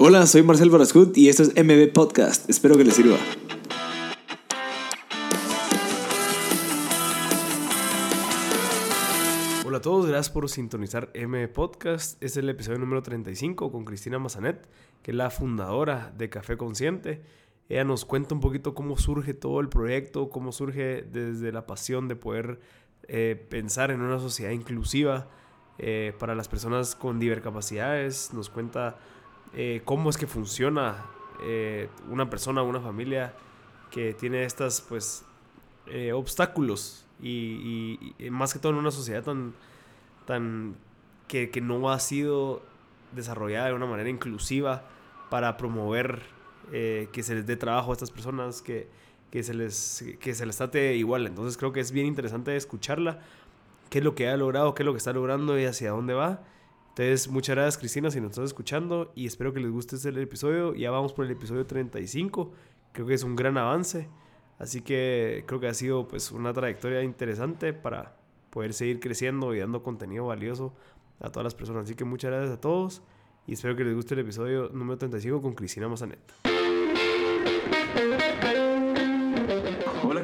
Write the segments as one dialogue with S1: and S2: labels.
S1: Hola, soy Marcel Barascut y esto es MB Podcast. Espero que les sirva.
S2: Hola a todos, gracias por sintonizar MB Podcast. Este es el episodio número 35 con Cristina Mazanet, que es la fundadora de Café Consciente. Ella nos cuenta un poquito cómo surge todo el proyecto, cómo surge desde la pasión de poder eh, pensar en una sociedad inclusiva eh, para las personas con divercapacidades. Nos cuenta eh, cómo es que funciona eh, una persona, una familia que tiene estas pues eh, obstáculos y, más que todo en una sociedad tan, tan que, que, no ha sido desarrollada de una manera inclusiva para promover que se les dé trabajo a estas personas, que, que, se les, que se les trate igual. Entonces creo que es bien interesante escucharla, qué es lo que ha logrado, qué es lo que está logrando y hacia dónde va. Entonces, muchas gracias Cristina si nos estás escuchando y espero que les guste este episodio. Ya vamos por el episodio 35, creo que es un gran avance. Así que creo que ha sido pues una trayectoria interesante para poder seguir creciendo y dando contenido valioso a todas las personas. Así que muchas gracias a todos y espero que les guste el episodio número 35 con Cristina Mazanet.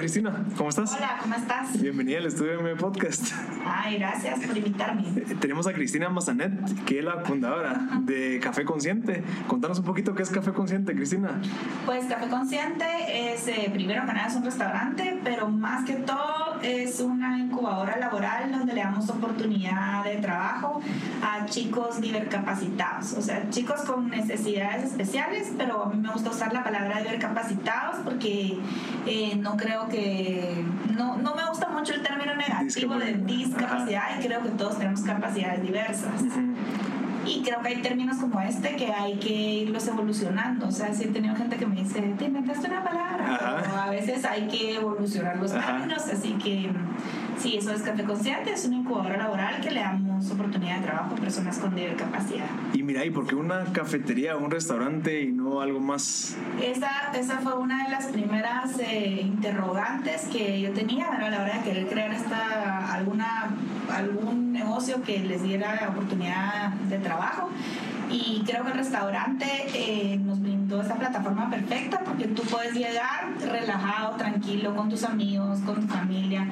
S1: Cristina, ¿cómo estás?
S3: Hola, ¿cómo estás?
S1: Bienvenida al estudio de mi podcast.
S3: Ay, gracias por invitarme.
S1: Eh, tenemos a Cristina Mazanet, que es la fundadora de Café Consciente. Contanos un poquito qué es Café Consciente, Cristina.
S3: Pues Café Consciente es, eh, primero que nada, es un restaurante, pero más que todo es una incubadora laboral donde le damos oportunidad de trabajo a chicos divercapacitados, o sea, chicos con necesidades especiales, pero a mí me gusta usar la palabra divercapacitados porque eh, no creo que no, no me gusta mucho el término negativo de discapacidad y creo que todos tenemos capacidades diversas. Y creo que hay términos como este que hay que irlos evolucionando. O sea, si he tenido gente que me dice, te inventaste una palabra, pero a veces hay que evolucionar los términos. Así que sí, eso es Café Consciente, es una incubadora laboral que le damos oportunidad de trabajo a personas con discapacidad.
S1: Y mira, ¿y por qué una cafetería, un restaurante y no algo más?
S3: Esa, esa fue una de las primeras eh, interrogantes que yo tenía a la hora de querer crear esta, alguna, algún negocio que les diera oportunidad de trabajo y creo que el restaurante eh, nos brindó esta plataforma perfecta porque tú puedes llegar relajado, tranquilo, con tus amigos, con tu familia,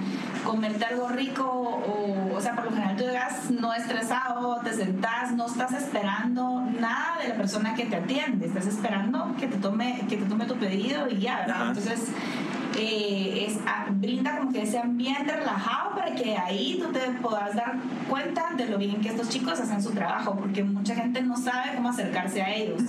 S3: comerte algo rico o, o sea, por lo general tú llegas no estresado, te sentás, no estás esperando nada de la persona que te atiende, estás esperando que te tome, que te tome tu pedido y ya, ¿verdad? Entonces, eh, es, a, brinda como que ese ambiente relajado para que ahí tú te puedas dar cuenta de lo bien que estos chicos hacen su trabajo, porque mucha gente no sabe cómo acercarse a ellos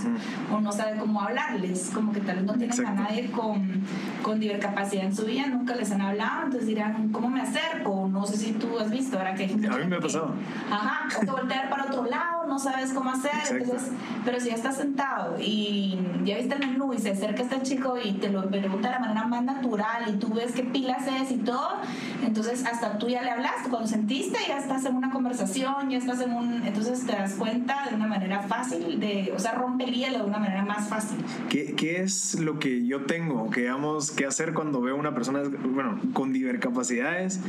S3: o no sabe cómo hablarles, como que tal vez no tienen a nadie con, con divercapacidad en su vida, nunca les han hablado, entonces dirán, ¿cómo me acerco? No sé si tú has visto, ahora que hay
S1: A mí me ha pasado.
S3: Ajá, o te voltear para otro lado, no sabes cómo hacer, entonces, pero si ya estás sentado y ya viste el menú y se acerca este chico y te lo pregunta de la manera más natural y tú ves qué pilas es y todo, entonces hasta tú ya le hablaste, cuando sentiste ya estás en una conversación, ya estás en un, entonces te das cuenta de una manera fácil, de, o sea, rompe el hielo de una manera más fácil.
S1: ¿Qué, ¿Qué, es lo que yo tengo que, digamos, que hacer cuando veo una persona, bueno, con divercapacidades?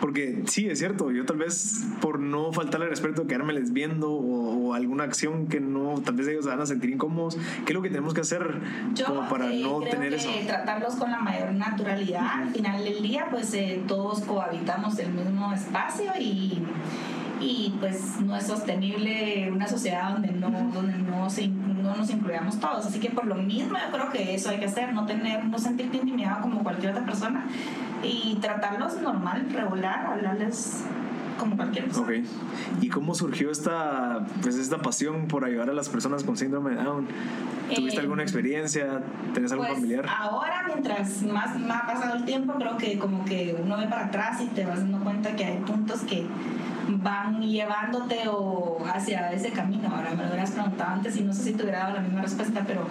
S1: Porque sí, es cierto, yo tal vez por no faltarle respeto, quedármeles viendo o, o, alguna acción que no, tal vez ellos se van a sentir incómodos, ¿qué es lo que tenemos que hacer
S3: yo,
S1: como para
S3: eh,
S1: no
S3: creo
S1: tener
S3: que
S1: eso?
S3: Tratarlos con la mayor naturalidad, al final del día, pues eh, todos cohabitamos el mismo espacio y y pues no es sostenible una sociedad donde no, donde no, se, no nos incluyamos todos. Así que por lo mismo yo creo que eso hay que hacer, no, tener, no sentirte intimidado como cualquier otra persona y tratarlos normal, regular, hablarles como cualquier persona.
S1: Okay. ¿Y cómo surgió esta, pues, esta pasión por ayudar a las personas con síndrome de Down? ¿Tuviste
S3: Eh,
S1: alguna experiencia? ¿Tenés algún
S3: Pues
S1: familiar?
S3: ahora, mientras más, más ha pasado el tiempo, creo que como que uno ve para atrás y te vas dando cuenta que hay puntos que van llevándote o hacia ese camino. Ahora me lo hubieras preguntado antes y no sé si te hubiera dado la misma respuesta, pero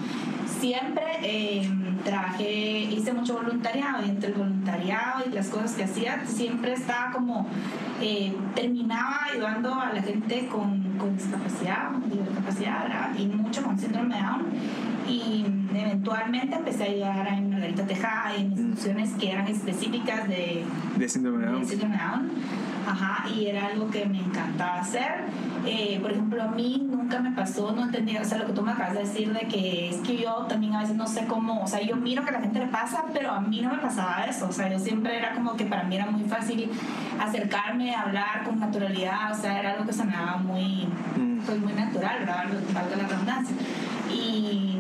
S3: siempre eh, trabajé, hice mucho voluntariado y entre el voluntariado y las cosas que hacía, siempre estaba como, eh, terminaba ayudando a la gente con, con discapacidad, discapacidad y mucho con síndrome de Down. Y eventualmente empecé a ayudar en Margarita Tejada y en instituciones que eran específicas de,
S1: De síndrome de
S3: de
S1: Down.
S3: síndrome de Down. Ajá, y era algo que me encantaba hacer. Eh, por ejemplo, a mí nunca me pasó, no entendía, o sea, lo que tú me acabas de decir de que es que yo también a veces no sé cómo, o sea, yo miro que a la gente le pasa, pero a mí no me pasaba eso, o sea, yo siempre era como que para mí era muy fácil acercarme, hablar con naturalidad, o sea, era algo que se me daba muy,
S1: Mm.
S3: pues muy natural, ¿verdad? Valga la redundancia. Y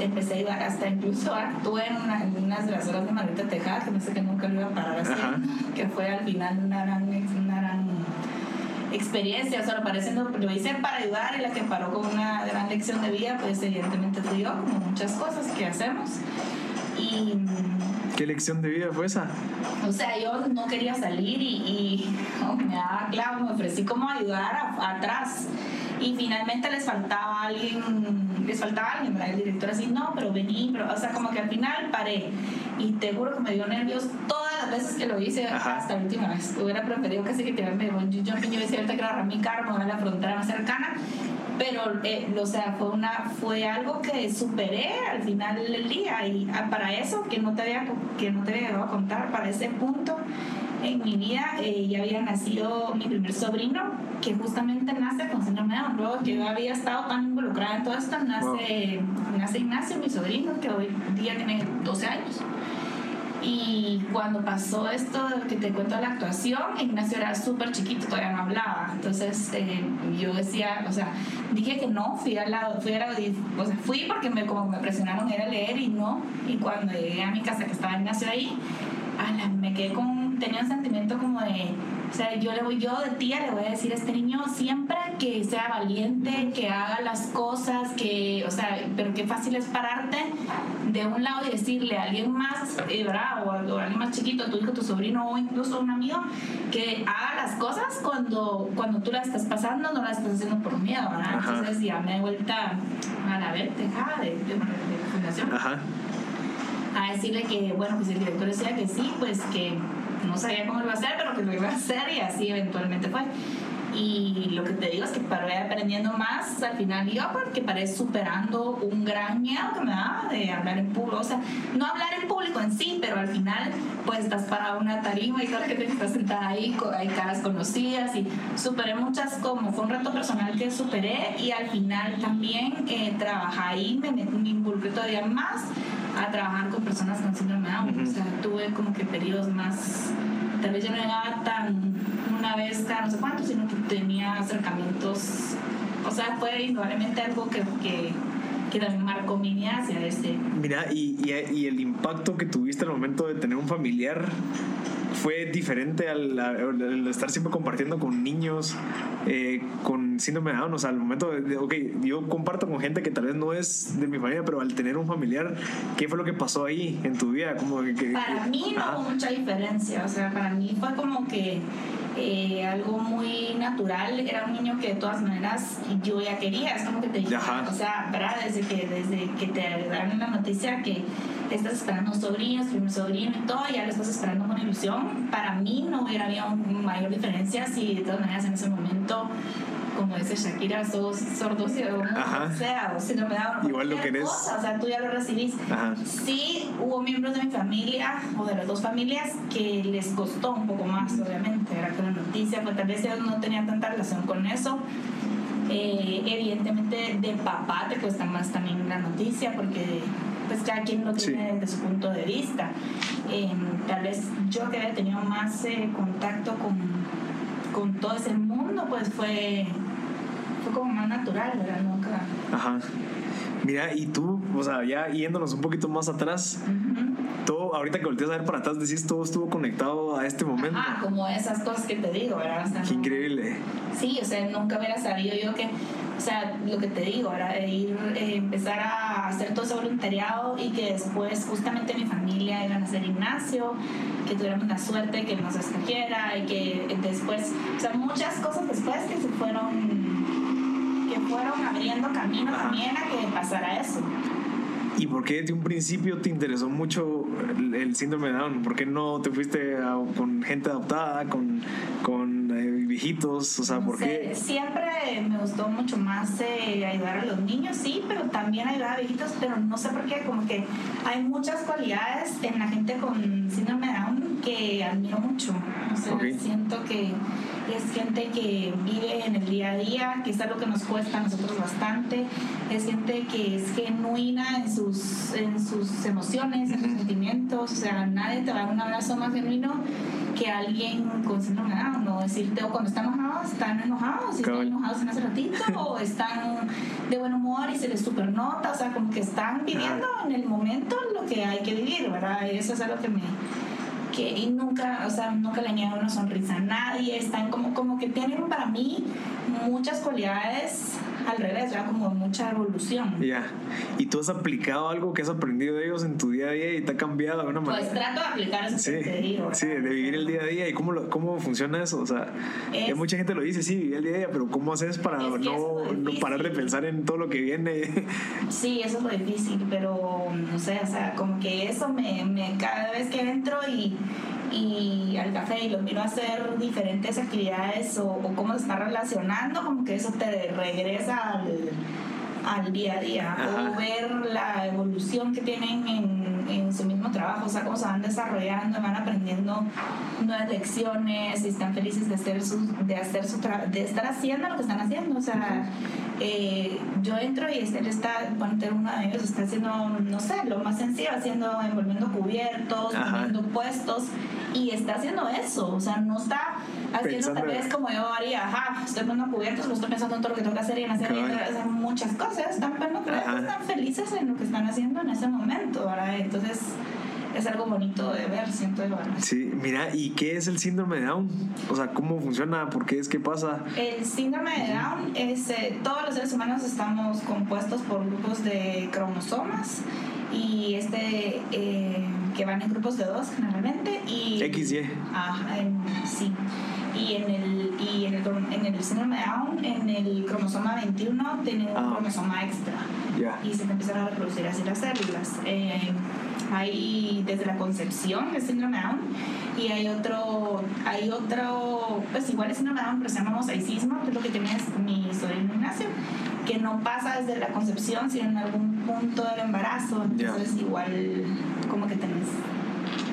S3: empecé a ayudar, hasta incluso actué en, una, en unas de las horas de Margarita Tejada, que no sé que nunca lo iba a parar así,
S1: Ajá.
S3: que fue al final una gran, una gran experiencia, o sea, lo, pareciendo, lo hice para ayudar y la que paró con una gran lección de vida, pues evidentemente fui yo, como muchas cosas que hacemos.
S1: ¿Qué lección de vida fue esa?
S3: o sea, yo no quería salir y, oh, me daba clavo, me ofrecí como ayudar a- atrás. Y finalmente les faltaba alguien, les faltaba alguien. El director así, no, pero vení, pero, o sea, como que al final paré. Y te juro que me dio nervios todas las veces que lo hice
S1: Ajá.
S3: hasta la última vez. Hubiera preferido casi que tirarme de bungee jumping. Yo decía ahorita que agarrar mi carro, a la frontera más cercana. Pero, eh, o sea, fue, una, fue algo que superé al final del día. Y ah, para eso, que no te había, que no te había llegado a contar, para ese punto en mi vida eh, ya había nacido mi primer sobrino, que justamente nace con síndrome de Down. Luego que yo había estado tan involucrada en todo esto, nace, nace Ignacio, mi sobrino, que hoy día tiene 12 años. Y cuando pasó esto que te cuento la actuación, Ignacio era súper chiquito, todavía no hablaba. Entonces eh, yo decía, o sea, dije que no, fui a la, fui a la o sea, fui porque me, como me presionaron a ir a leer y no. Y cuando llegué a mi casa que estaba Ignacio ahí, me quedé con, tenía un sentimiento como de, o sea, yo le voy, yo de tía le voy a decir a este niño siempre que sea valiente, que haga las cosas, que, o sea, pero qué fácil es pararte de un lado y decirle a alguien más, eh, ¿verdad? O a, alguien más chiquito, a tu hijo, tu sobrino o incluso a un amigo, que haga las cosas cuando, cuando tú las estás pasando, no las estás haciendo por miedo, ¿verdad?
S1: Ajá.
S3: Entonces ya me he vuelta a la ver, dejada de, de, de la fundación
S1: Ajá.
S3: a decirle que, bueno, pues el director decía que sí, pues que no sabía cómo lo iba a hacer, pero que lo iba a hacer y así eventualmente fue. Y lo que te digo es que paré aprendiendo más al final yo porque paré superando un gran miedo que me daba de hablar en público. O sea, no hablar en público en sí, pero al final pues estás parado una tarima y toda la gente está sentada ahí, hay caras conocidas y superé muchas como fue un reto personal que superé y al final también eh, trabajé ahí, me, me involucré todavía más a trabajar con personas con síndrome de Down.
S1: Ujú.
S3: O sea, tuve como que periodos más, tal vez yo no llegaba tan una vez cada no sé cuánto, sino que tenía acercamientos, o sea, fue indudablemente algo que, que, que también marcó mi vida hacia este.
S1: Mira, y, y, y el impacto que tuviste al momento de tener un familiar fue diferente al, estar siempre compartiendo con niños eh, con síndrome de Down. O sea, al momento de, ok, yo comparto con gente que tal vez no es de mi familia, pero al tener un familiar, ¿qué fue lo que pasó ahí en tu vida? Como que, que-
S3: Para mí no
S1: Ajá.
S3: hubo mucha diferencia, o sea, para mí fue como que eh, algo muy natural, era un niño que de todas maneras yo ya quería, es como que te
S1: Ajá.
S3: o sea, ¿verdad? Desde que, desde que te dan la noticia que estás esperando un sobrino, primer sobrino y todo, ya lo estás esperando con ilusión, para mí no hubiera habido mayor diferencia si de todas maneras en ese momento como dice Shakira, sos sordo ciego, o sea, o si no me da
S1: Igual lo querés.
S3: cosa, o sea, tú ya lo recibís.
S1: Ajá.
S3: Sí, hubo miembros de mi familia o de las dos familias que les costó un poco más, obviamente, era con la noticia, pues tal vez ellos no tenían tanta relación con eso. Eh, evidentemente de papá te cuesta más también la noticia porque pues cada quien lo
S1: Sí.
S3: tiene desde su punto de vista. Eh, tal vez yo que había tenido más eh, contacto con, con todo ese mundo, pues fue, fue como más natural, ¿verdad? Nunca...
S1: Ajá. Mira, y tú, o sea, ya yéndonos un poquito más atrás,
S3: Ujú.
S1: Todo, ahorita que volteas a ver para atrás, decís todo estuvo conectado a este momento.
S3: Ajá, como esas cosas que te digo, ¿verdad? O sea,
S1: Qué increíble.
S3: Sí, o sea, nunca hubiera sabido yo que, o sea, lo que te digo, era ir, eh, empezar a hacer todo ese voluntariado y que después justamente mi familia iban a hacer gimnasio, que tuviéramos la suerte que nos escogiera y que después, o sea, muchas cosas después que se fueron, que fueron abriendo camino
S1: Ajá.
S3: también a que pasara eso.
S1: ¿Y por qué de un principio te interesó mucho el, síndrome de Down? ¿Por qué no te fuiste con gente adoptada, con, con eh, viejitos? O sea, ¿por qué?
S3: Siempre me gustó mucho más eh, ayudar a los niños, sí, pero también ayudar a viejitos, pero no sé por qué, como que hay muchas cualidades en la gente con síndrome de Down que admiro mucho. O sea, siento que es gente que vive en el día a día, que es algo que nos cuesta a nosotros bastante, es gente que es genuina en sus, en sus emociones, en sus sentimientos, o sea, nadie te va a dar un abrazo más genuino que alguien con síndrome de Down, no decirte, o cuando están enojados, están enojados, y están enojados en ese ratito, o están de buen humor y se les supernota, o sea, como que están viviendo en el momento lo que hay que vivir, ¿verdad? Y eso es algo que me que y nunca, o sea, nunca le niegan una sonrisa a nadie, están como, como que tienen para mí muchas cualidades al revés, ya como mucha evolución.
S1: Ya. ¿Y tú has aplicado algo que has aprendido de ellos en tu día a día y te ha cambiado de alguna
S3: manera? Pues trato de aplicar eso sí, que te digo.
S1: Sí, de vivir el día a día y cómo, lo, cómo funciona eso. O sea, mucha gente lo dice, sí, vivir el día a día, pero ¿cómo haces para no, no, parar de pensar en todo lo que viene?
S3: Sí, eso es lo difícil, pero no sé, o sea, como que eso me, me cada vez que entro y y al café y los miro a hacer diferentes actividades o, cómo se está relacionando, como que eso te regresa al, al día a día. O ver la evolución que tienen en, en, su mismo trabajo, o sea, cómo se van desarrollando, van aprendiendo nuevas lecciones y están felices de, hacer su, de, hacer su de estar haciendo lo que están haciendo. O sea, eh, yo entro y él está, bueno, uno de ellos está haciendo, no sé, lo más sencillo, haciendo, envolviendo cubiertos, poniendo puestos y está haciendo eso, o sea, no está haciendo tal vez como yo haría, ajá, estoy poniendo cubiertos, lo estoy pensando en todo lo que tengo que hacer y en hacer, muchas cosas, están, bueno, están felices en lo que están haciendo en ese momento, ¿verdad? Entonces es algo bonito de ver, siento yo.
S1: Sí, mira, ¿y qué es el síndrome de Down? O sea, ¿cómo funciona? ¿Por qué es que pasa?
S3: El síndrome de Down es, eh, todos los seres humanos estamos compuestos por grupos de cromosomas y este eh, que van en grupos de dos generalmente y
S1: XY.
S3: Ah, sí. Y en el y en el, en el síndrome de Down, en el cromosoma 21 tiene un ah. cromosoma extra. Y se empiezan a reproducir así las células. Eh, hay desde la concepción el síndrome Down y hay otro, hay otro, pues igual es síndrome Down, pero se llama mosaicismo, que es lo que tiene mi sobrino Ignacio que no pasa desde la concepción, sino en algún punto del embarazo. Entonces, igual, como que tenés.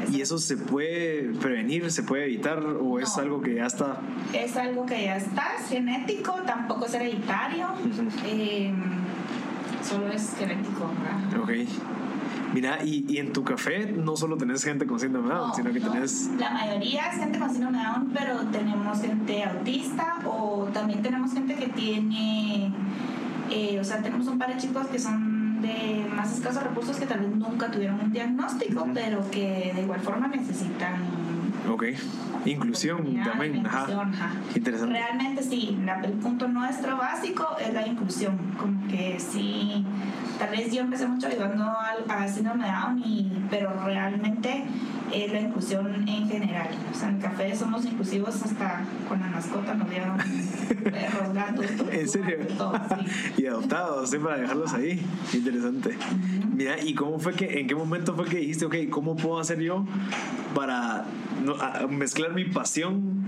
S1: ¿Y eso se puede prevenir, se puede evitar o es algo que ya está?
S3: Es algo que ya está, es genético, tampoco es hereditario, eh, solo es genético. ¿verdad?
S1: Ok. Mira, y, y, en tu café no solo tenés gente con síndrome de Down, sino que tenés...
S3: La mayoría es gente con síndrome de Down, pero tenemos gente autista o también tenemos gente que tiene eh, o sea, tenemos un par de chicos que son de más escasos recursos que tal vez nunca tuvieron un diagnóstico, pero que de igual forma necesitan.
S1: Ok. Inclusión también. Ajá. Interesante.
S3: Realmente sí, el punto nuestro básico es la inclusión. Como que sí, tal vez yo empecé mucho ayudando al, a síndrome Down, pero realmente es la inclusión en general. O sea, en el café somos inclusivos hasta con la mascota, nos dieron perros, gatos,
S1: ¿En serio? y adoptados, ¿sí? para dejarlos ahí. Interesante. Mira, ¿y cómo fue que, en qué momento fue que dijiste, ok, ¿cómo puedo hacer yo para mezclar mi pasión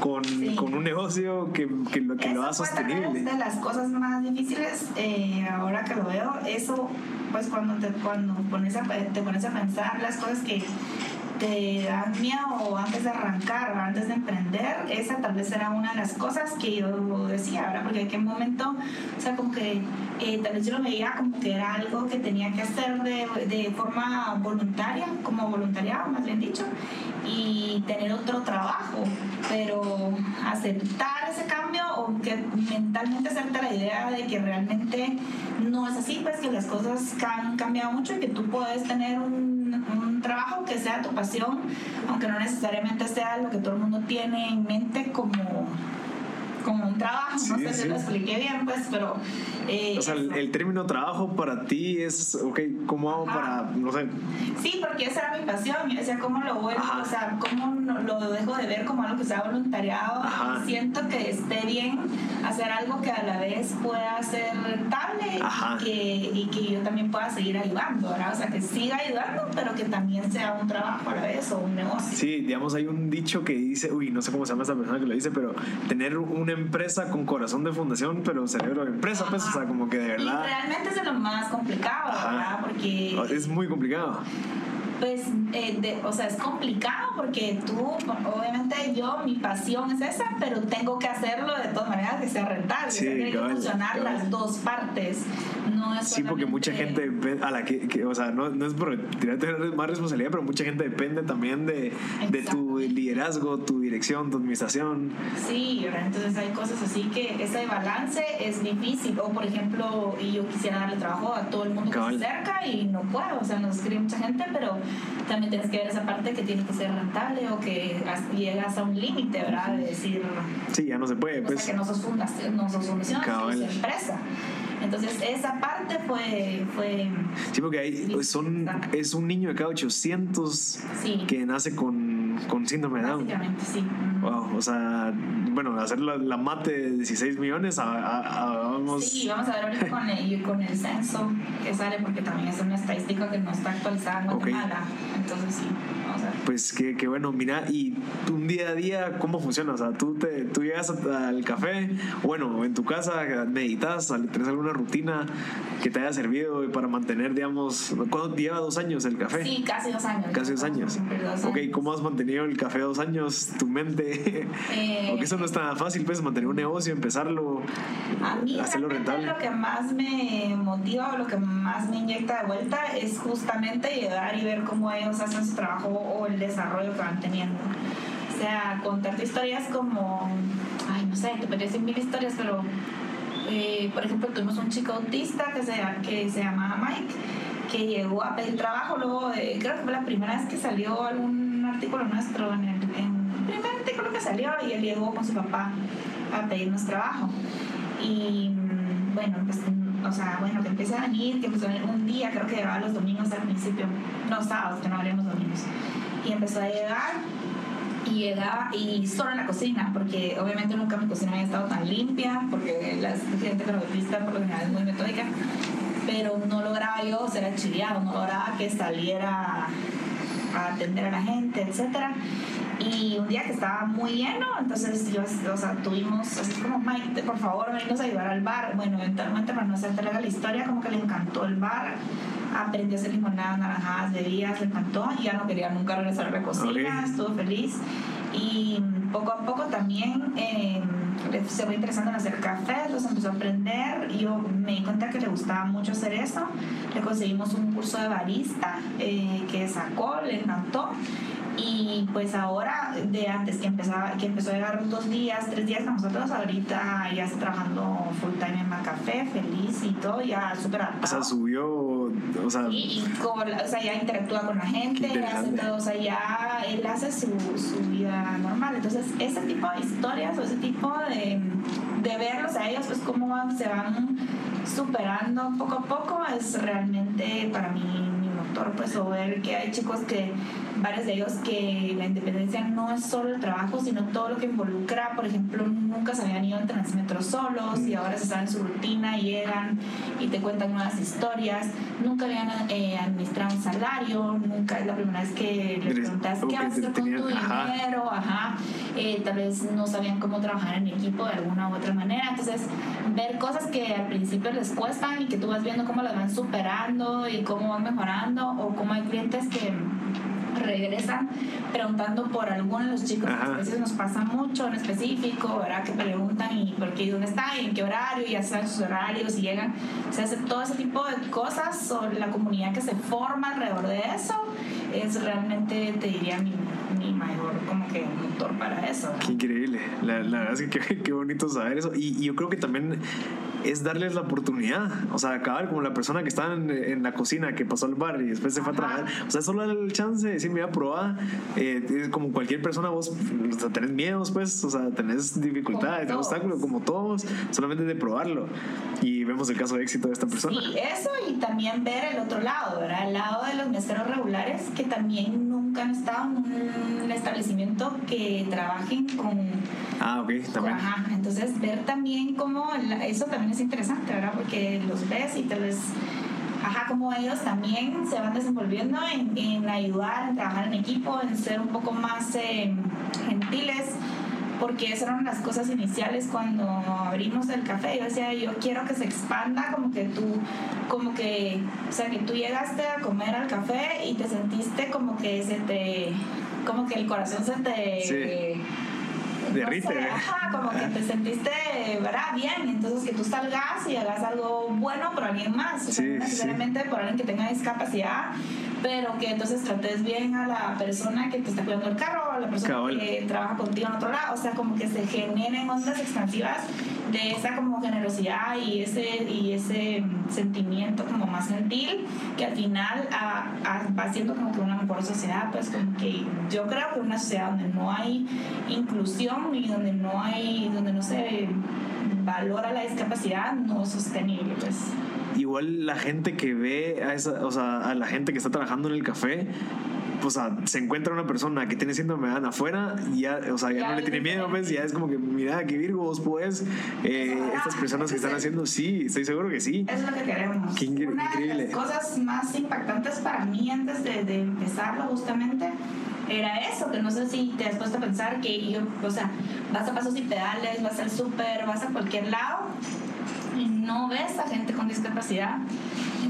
S1: con, con un negocio que, que, lo, que lo haga sostenible?
S3: Es de las cosas más difíciles, eh, ahora que lo veo, eso, pues cuando te, cuando pones a, te pones a pensar las cosas que te dan miedo antes de arrancar, antes de emprender, esa tal vez era una de las cosas que yo decía, ahora Porque en qué momento, o sea, como que eh, tal vez yo lo veía como que era algo que tenía que hacer de, de forma voluntaria, como voluntariado, más bien dicho, y tener otro trabajo, pero aceptar ese cambio o que mentalmente hacerte la idea de que realmente no es así, pues que las cosas han cambiado mucho y que tú puedes tener un un trabajo que sea tu pasión, aunque no necesariamente sea lo que todo el mundo tiene en mente como como un trabajo,
S1: Sí,
S3: no sé
S1: sí.
S3: si lo expliqué bien, pues, pero... eh,
S1: O sea, el, el término trabajo para ti es, ok, ¿cómo hago
S3: Ajá.
S1: para, no sé,
S3: Sí, porque esa era mi pasión. Yo decía, ¿cómo lo vuelvo?
S1: Ajá.
S3: O sea, ¿cómo lo dejo de ver como algo que sea voluntariado?
S1: Ajá.
S3: Siento que esté bien hacer algo que a la vez pueda ser rentable y que, y que yo también pueda seguir ayudando, ¿verdad? O sea, que siga ayudando, pero que también sea un trabajo a la vez o un negocio.
S1: Sí, digamos, hay un dicho que dice, uy, no sé cómo se llama esta persona que lo dice, pero tener empresa con corazón de fundación, pero cerebro de empresa, pues, o sea, como que de
S3: Y
S1: verdad
S3: realmente es de lo más complicado,
S1: Ajá.
S3: ¿verdad? Porque
S1: es muy complicado.
S3: Pues, eh, de- o sea, es complicado porque tú, obviamente yo, mi pasión es esa, pero tengo que hacerlo de todas maneras que sea rentable.
S1: Sí,
S3: tiene que funcionar las dos partes. No es
S1: Sí, porque mucha gente, a la que, que, o sea, no, no es por tirarte más responsabilidad, pero mucha gente depende también de, de tu liderazgo, tu dirección, tu administración.
S3: Sí, entonces hay cosas así que ese balance es difícil. O, por ejemplo, y yo quisiera darle trabajo a todo el mundo que se acerca y no puedo. O sea, nos escribe mucha gente, pero también tienes que ver esa parte que tiene que ser rentable o que as- llegas a un límite, ¿verdad? De decir,
S1: Sí, ya no se puede,
S3: o
S1: pues.
S3: sea, que no sos fundación, no sos sos empresa. Entonces, esa parte fue, fue
S1: Sí, porque hay, son, es un niño de cada 800
S3: sí,
S1: que nace con, con síndrome de Down.
S3: básicamente, sí.
S1: Wow, o sea, bueno, hacer la, la mate de 16 millones, a, a- a- vamos.
S3: Sí, vamos a ver ahorita con el, con el censo que sale, porque también es una estadística que no está actualizada en. Guatemala. Entonces, sí, vamos a ver.
S1: Pues que, que bueno, mira, y tú un día a día, ¿cómo funciona? O sea, tú, te, tú llegas al café, bueno, en tu casa meditas, ¿tenés alguna rutina que te haya servido para mantener, digamos, ¿cuánto lleva dos años el café?
S3: Sí, casi dos años.
S1: Casi dos años.
S3: dos
S1: Ok,
S3: años.
S1: ¿cómo has mantenido el café dos años? Tu mente.
S3: Eh,
S1: Porque eso no es tan fácil, pues, mantener un negocio, empezarlo,
S3: A mí
S1: hacerlo rentable.
S3: lo que más me motiva o lo que más me inyecta de vuelta es justamente llegar y ver cómo ellos hacen su trabajo o el desarrollo que van teniendo. O sea, contarte historias como, ay, no sé, te podría decir mil historias, pero eh, por ejemplo, tuvimos un chico autista que se, que se llamaba Mike que llegó a pedir trabajo luego de, creo que fue la primera vez que salió algún artículo nuestro en el, el primer artículo que salió y él llegó con su papá a pedirnos trabajo y mm, bueno pues o sea bueno que empiece a venir que empezó a venir un día creo que llegaba los domingos al principio no sábados que no abríamos domingos y empezó a llegar y llegaba y solo en la cocina, porque obviamente nunca mi cocina había estado tan limpia, porque la gente cronometrista por lo general es muy metódica, pero no lograba yo ser archiviado, no lograba que saliera a atender a la gente, etcétera. Y un día que estaba muy lleno, entonces yo, o sea, tuvimos, así como, Mike, por favor, venimos a ayudar al bar. Bueno, eventualmente, para no hacerte larga la historia, como que le encantó el bar, aprendió a hacer limonadas, naranjadas, bebidas, le encantó, y ya no quería nunca regresar a la cocina,
S1: Ok.
S3: estuvo feliz. Y poco a poco también eh, se fue interesando en hacer café, los empezó a aprender. y Yo me di cuenta que le gustaba mucho hacer eso. Le conseguimos un curso de barista eh, que sacó, le encantó. Y pues ahora, de antes que, empezaba, que empezó a llegar dos días, tres días nosotros, ahorita ya está trabajando full time en Macafé, feliz y todo, ya súper
S1: O sea, subió, o sea,
S3: Y, y como, o sea, ya interactúa con la gente, hace todo, o sea, ya él hace su, su vida normal. Entonces, ese tipo de historias o ese tipo de, de verlos a ellos, pues cómo se van superando poco a poco, es realmente para mí mi motor, pues, o ver que hay chicos que, varios de ellos, que la independencia no es solo el trabajo, sino todo lo que involucra, por ejemplo, nunca se habían ido en Transmetro solos y ahora se saben su rutina, llegan y te cuentan nuevas historias, nunca habían eh, administrado un salario, nunca es la primera vez que le preguntas qué vas a hacer con tu
S1: ajá.
S3: dinero, ajá, Eh, tal vez no sabían cómo trabajar en equipo de alguna u otra manera, entonces ver cosas que al principio les cuestan y que tú vas viendo cómo las van superando y cómo van mejorando o cómo hay clientes que regresan preguntando por alguno de los chicos a veces nos pasa mucho en específico verdad que preguntan y por qué dónde está y en qué horario y ya saben sus horarios y llegan se hace todo ese tipo de cosas sobre la comunidad que se forma alrededor de eso es realmente te diría mi, mi mayor como que motor para eso ¿verdad?
S1: Qué increíble. La, la verdad es que qué, qué bonito saber eso. Y, y yo creo que también es darles la oportunidad. O sea, acabar como la persona que está en, en la cocina, que pasó al bar y después se fue a trabajar. O sea, solo darle el chance de decir, mira, probá. Eh, como cualquier persona, vos o sea, tenés miedos, pues, o sea, tenés dificultades, obstáculos, como todos, solamente de probarlo. Y vemos el caso de éxito de esta persona.
S3: Sí, eso y también ver el otro lado, ¿verdad? El lado de los meseros regulares que también nunca han estado en un establecimiento que trabajen con...
S1: Ah, ok, también.
S3: Ajá, entonces ver también cómo, la- eso también es interesante, ¿verdad? Porque los ves y tal vez, ajá, como ellos también se van desenvolviendo en, en ayudar, en trabajar en equipo, en ser un poco más eh, gentiles. Porque esas eran las cosas iniciales cuando abrimos el café. Yo decía, yo quiero que se expanda como que tú, como que, o sea, que tú llegaste a comer al café y te sentiste como que se te, como que el corazón se te... no
S1: Derrite.
S3: sé, ajá, como que te sentiste, ¿verdad? Bien, entonces que tú salgas y hagas algo bueno por alguien más, o sea,
S1: Sí,
S3: no
S1: sí.
S3: necesariamente por alguien que tenga discapacidad, pero que entonces trates bien a la persona que te está cuidando el carro, a la persona
S1: Cabal.
S3: que trabaja contigo en otro lado, o sea, como que se generen ondas expansivas de esa como generosidad y ese, y ese sentimiento como más gentil, que al final ah, ah, va haciendo como que una mejor sociedad, pues como que yo creo que una sociedad donde no hay inclusión y donde no hay, donde no se valora la discapacidad no es sostenible, pues.
S1: Igual la gente que ve a esa, o sea, a la gente que está trabajando en el café, o sea, se encuentra una persona que tiene síndrome de Down afuera y ya, o sea, ya,
S3: Ya
S1: no le tiene miedo, pues,
S3: diferente.
S1: ya es como que, mira, qué virgos, pues, eh, estas personas que están haciendo, sí, estoy seguro que sí.
S3: Eso es lo que queremos.
S1: Qué incre-
S3: Una
S1: increíble.
S3: de las cosas más impactantes para mí antes de, de empezarlo justamente era eso, que no sé si te has puesto a pensar que yo, o sea, vas a pasos y pedales, vas al súper, vas a cualquier lado y no ves a gente con discapacidad.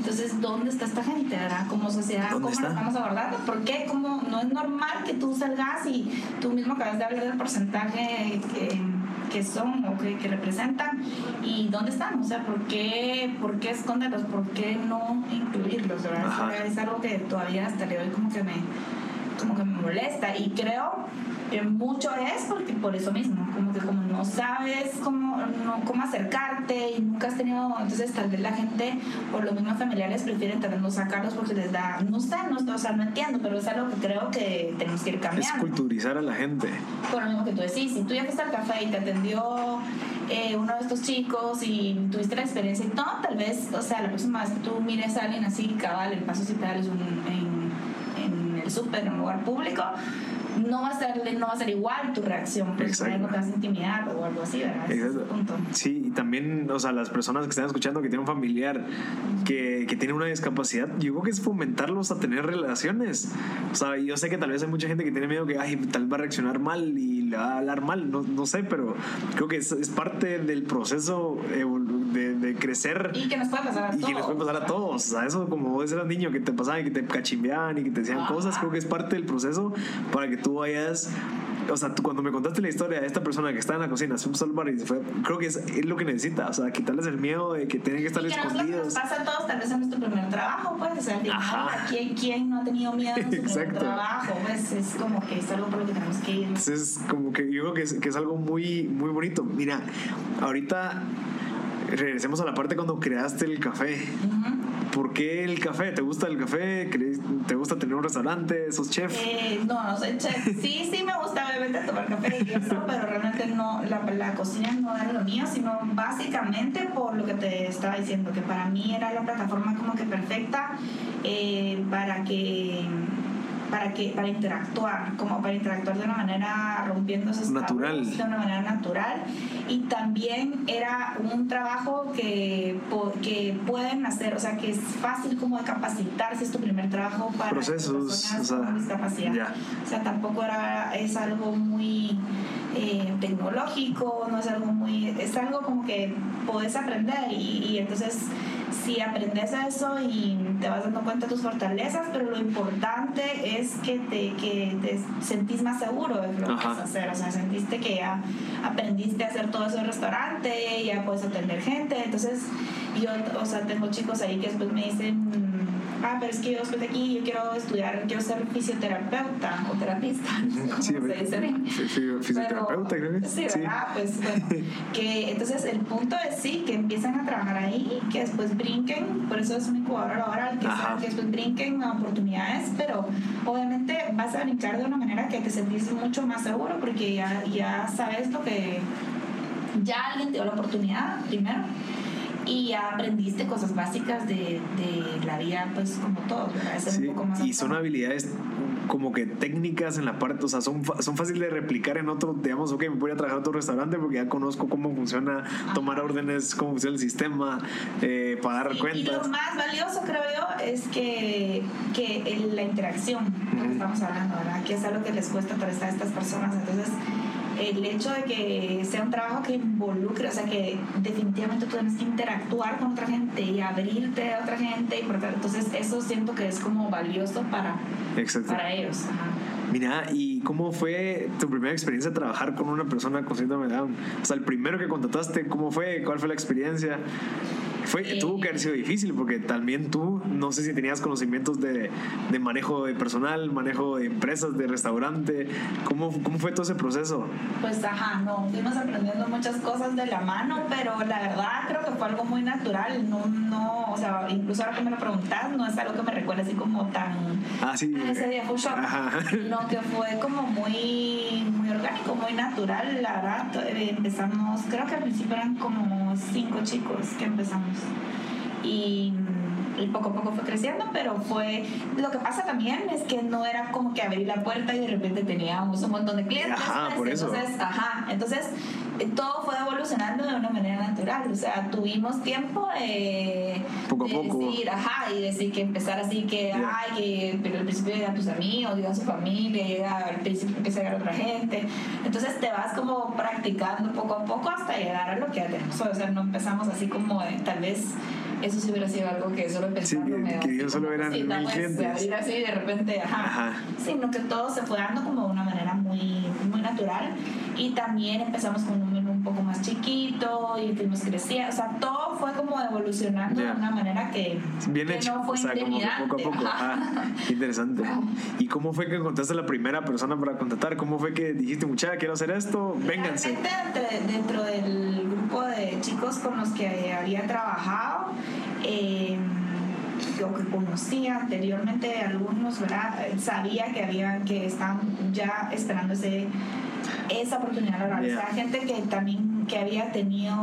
S3: Entonces, ¿dónde está esta gente? ¿verdad? Como sociedad,
S1: ¿Dónde
S3: ¿cómo
S1: está?
S3: la estamos abordando? ¿Por qué? ¿Cómo no es normal que tú salgas y tú mismo acabas de hablar del porcentaje que, que son o que, que representan y dónde están? O sea, ¿por qué, por qué esconderlos? ¿Por qué no incluirlos? ¿verdad? Es algo que todavía hasta le doy como que me, como que me molesta y creo que mucho es porque por eso mismo, como que como no sabes cómo, no, cómo acercarte y nunca has tenido, entonces tal vez la gente, por los mismos familiares, prefieren tal vez no sacarlos porque les da, no sé, no, o sea, no entiendo, pero es algo que creo que tenemos que ir
S1: Es
S3: cambiando.
S1: culturizar a la gente.
S3: Por lo mismo que tú decís, si tú ya fuiste al café y te atendió eh, uno de estos chicos y tuviste la experiencia y todo, tal vez, o sea, la próxima vez que tú mires a alguien así, cabal, el paso si pedales un, en, en el súper, en un lugar público, no va a ser, no va a ser igual tu reacción, porque no te vas a intimidar o algo así, ¿verdad?
S1: Exacto. Sí, y también, o sea, las personas que están escuchando que tienen un familiar que, que tiene una discapacidad, yo creo que es fomentarlos a tener relaciones. O sea, yo sé que tal vez hay mucha gente que tiene miedo que, ay, tal vez va a reaccionar mal y le va a hablar mal, no, no sé, pero creo que es, es parte del proceso de, de crecer
S3: Y que nos puede pasar a
S1: y
S3: todos.
S1: que les puede pasar a todos. O sea, eso como vos eras niño que te pasaban y que te cachimbeaban y que te decían cosas, creo que es parte del proceso para que tú vayas. O sea, tú cuando me contaste la historia de esta persona que está en la cocina, se puso al bar y se fue, creo que es, es lo que necesita. O sea, quitarles el miedo de que tienen que estar
S3: Y que no es lo que nos
S1: escondidos.
S3: pasa a todos, tal vez en nuestro primer trabajo, pues, o sea,
S1: Ajá.
S3: ¿quién, ¿quién no ha tenido miedo en su primer
S1: Exacto.
S3: trabajo? Pues es como que es algo por lo que tenemos que ir.
S1: Entonces, como que yo creo que es, que es algo muy, muy bonito. Mira, ahorita regresemos a la parte cuando creaste el café.
S3: Ujú.
S1: ¿Por qué el café? ¿Te gusta el café? ¿Crees- ¿Te gusta un restaurante? ¿Sos chef?
S3: Eh, no, no soy chef. Sí, sí me gusta obviamente tomar café y eso, pero realmente no, la, la cocina no era lo mío, sino básicamente por lo que te estaba diciendo, que para mí era la plataforma como que perfecta eh, para que para que para interactuar como para interactuar de una manera rompiendo esos
S1: Natural.
S3: tabús, de una manera natural y también era un trabajo que, que pueden hacer o sea que es fácil como de capacitar si es tu primer trabajo para
S1: Procesos,
S3: personas
S1: o sea,
S3: con discapacidad
S1: ya.
S3: o sea tampoco era es algo muy eh, tecnológico no es algo muy es algo como que puedes aprender y, y entonces si aprendes eso y te vas dando cuenta de tus fortalezas, pero lo importante es que te, que te sentís más seguro de lo que vas a hacer. O sea, sentiste que ya aprendiste a hacer todo eso en restaurante, ya puedes atender gente. Entonces, yo, o sea, tengo chicos ahí que después me dicen, ah, pero es que yo después de aquí yo quiero estudiar, quiero ser fisioterapeuta o terapista, no sé cómo se dice bien.
S1: Fisioterapeuta, creo que
S3: sí. ¿verdad? Pues bueno, que entonces el punto es sí, que empiezan a trabajar ahí, que después brinquen, por eso es un incubador ahora, que, que después brinquen a oportunidades, pero obviamente vas a brincar de una manera que te sentís mucho más seguro porque ya, ya sabes lo que ya alguien te dio la oportunidad primero y ya aprendiste cosas básicas de, de la vida, pues como todo,
S1: sí, un poco más y son habilidades como que técnicas en la parte, o sea, son, son fáciles de replicar en otro, digamos, ok, me voy a trabajar a otro restaurante porque ya conozco cómo funciona tomar órdenes, cómo funciona el sistema, eh, pagar cuentas. Y
S3: lo más valioso, creo yo, es que, que la interacción, estamos hablando, ¿verdad? Que es algo que les cuesta atravesar a estas personas. Entonces, el hecho de que sea un trabajo que involucre, o sea, que definitivamente tú tienes que interactuar con otra gente y abrirte a otra gente, y entonces eso siento que es como valioso para, para ellos.
S1: Mira, ¿y cómo fue tu primera experiencia de trabajar con una persona con síndrome de Down? O sea, el primero que contrataste, ¿cómo fue? ¿Cuál fue la experiencia? Fue, tuvo que haber sido difícil porque también tú, no sé si tenías conocimientos de, de, manejo de personal, manejo de empresas, de restaurante. ¿Cómo, ¿Cómo fue todo ese proceso?
S3: Pues ajá, no, fuimos aprendiendo muchas cosas de la mano, pero la verdad creo que fue algo muy natural. No, no, o sea, incluso ahora que me lo preguntas, no es algo que me recuerda así como tan.
S1: Ah, sí.
S3: ese día fue shock. Sino que fue como muy, muy orgánico, muy natural. La verdad, eh, empezamos, creo que al principio eran como cinco chicos que empezamos y, poco a poco fue creciendo, pero fue lo que pasa también es que no era como que abrir la puerta y de repente teníamos un montón de clientes.
S1: Ajá,
S3: pues,
S1: por eso.
S3: Entonces, ajá, entonces eh, todo fue evolucionando de una manera natural, o sea, tuvimos tiempo de,
S1: poco a poco.
S3: decir, ajá, y decir que empezar así que, ay, que pero al principio llegan tus amigos, llegan su familia, llega, al principio empieza a llegar otra gente, entonces te vas como practicando poco a poco hasta llegar a lo que hacemos, o sea, no empezamos así como tal vez eso sí hubiera sido algo que solo pensando
S1: sí, que, que yo solo eran mil clientes.
S3: abrir así de repente, ajá. ajá. Sino que todo se fue dando como de una manera muy, muy natural. Y también empezamos con un un poco más chiquito y fuimos creciendo. O sea, todo fue como evolucionando de una manera que,
S1: Bien
S3: que
S1: hecho.
S3: no fue
S1: o sea, como poco a poco. Ah, interesante. ¿Y cómo fue que encontraste a la primera persona para contratar? ¿Cómo fue que dijiste, muchacha, quiero hacer esto? Vénganse.
S3: Realmente dentro del grupo de chicos con los que había trabajado, eh, lo que conocía anteriormente algunos, ¿verdad? Sabía que había que estaban ya esperando ese, esa oportunidad laboral. O sea, gente que también que había tenido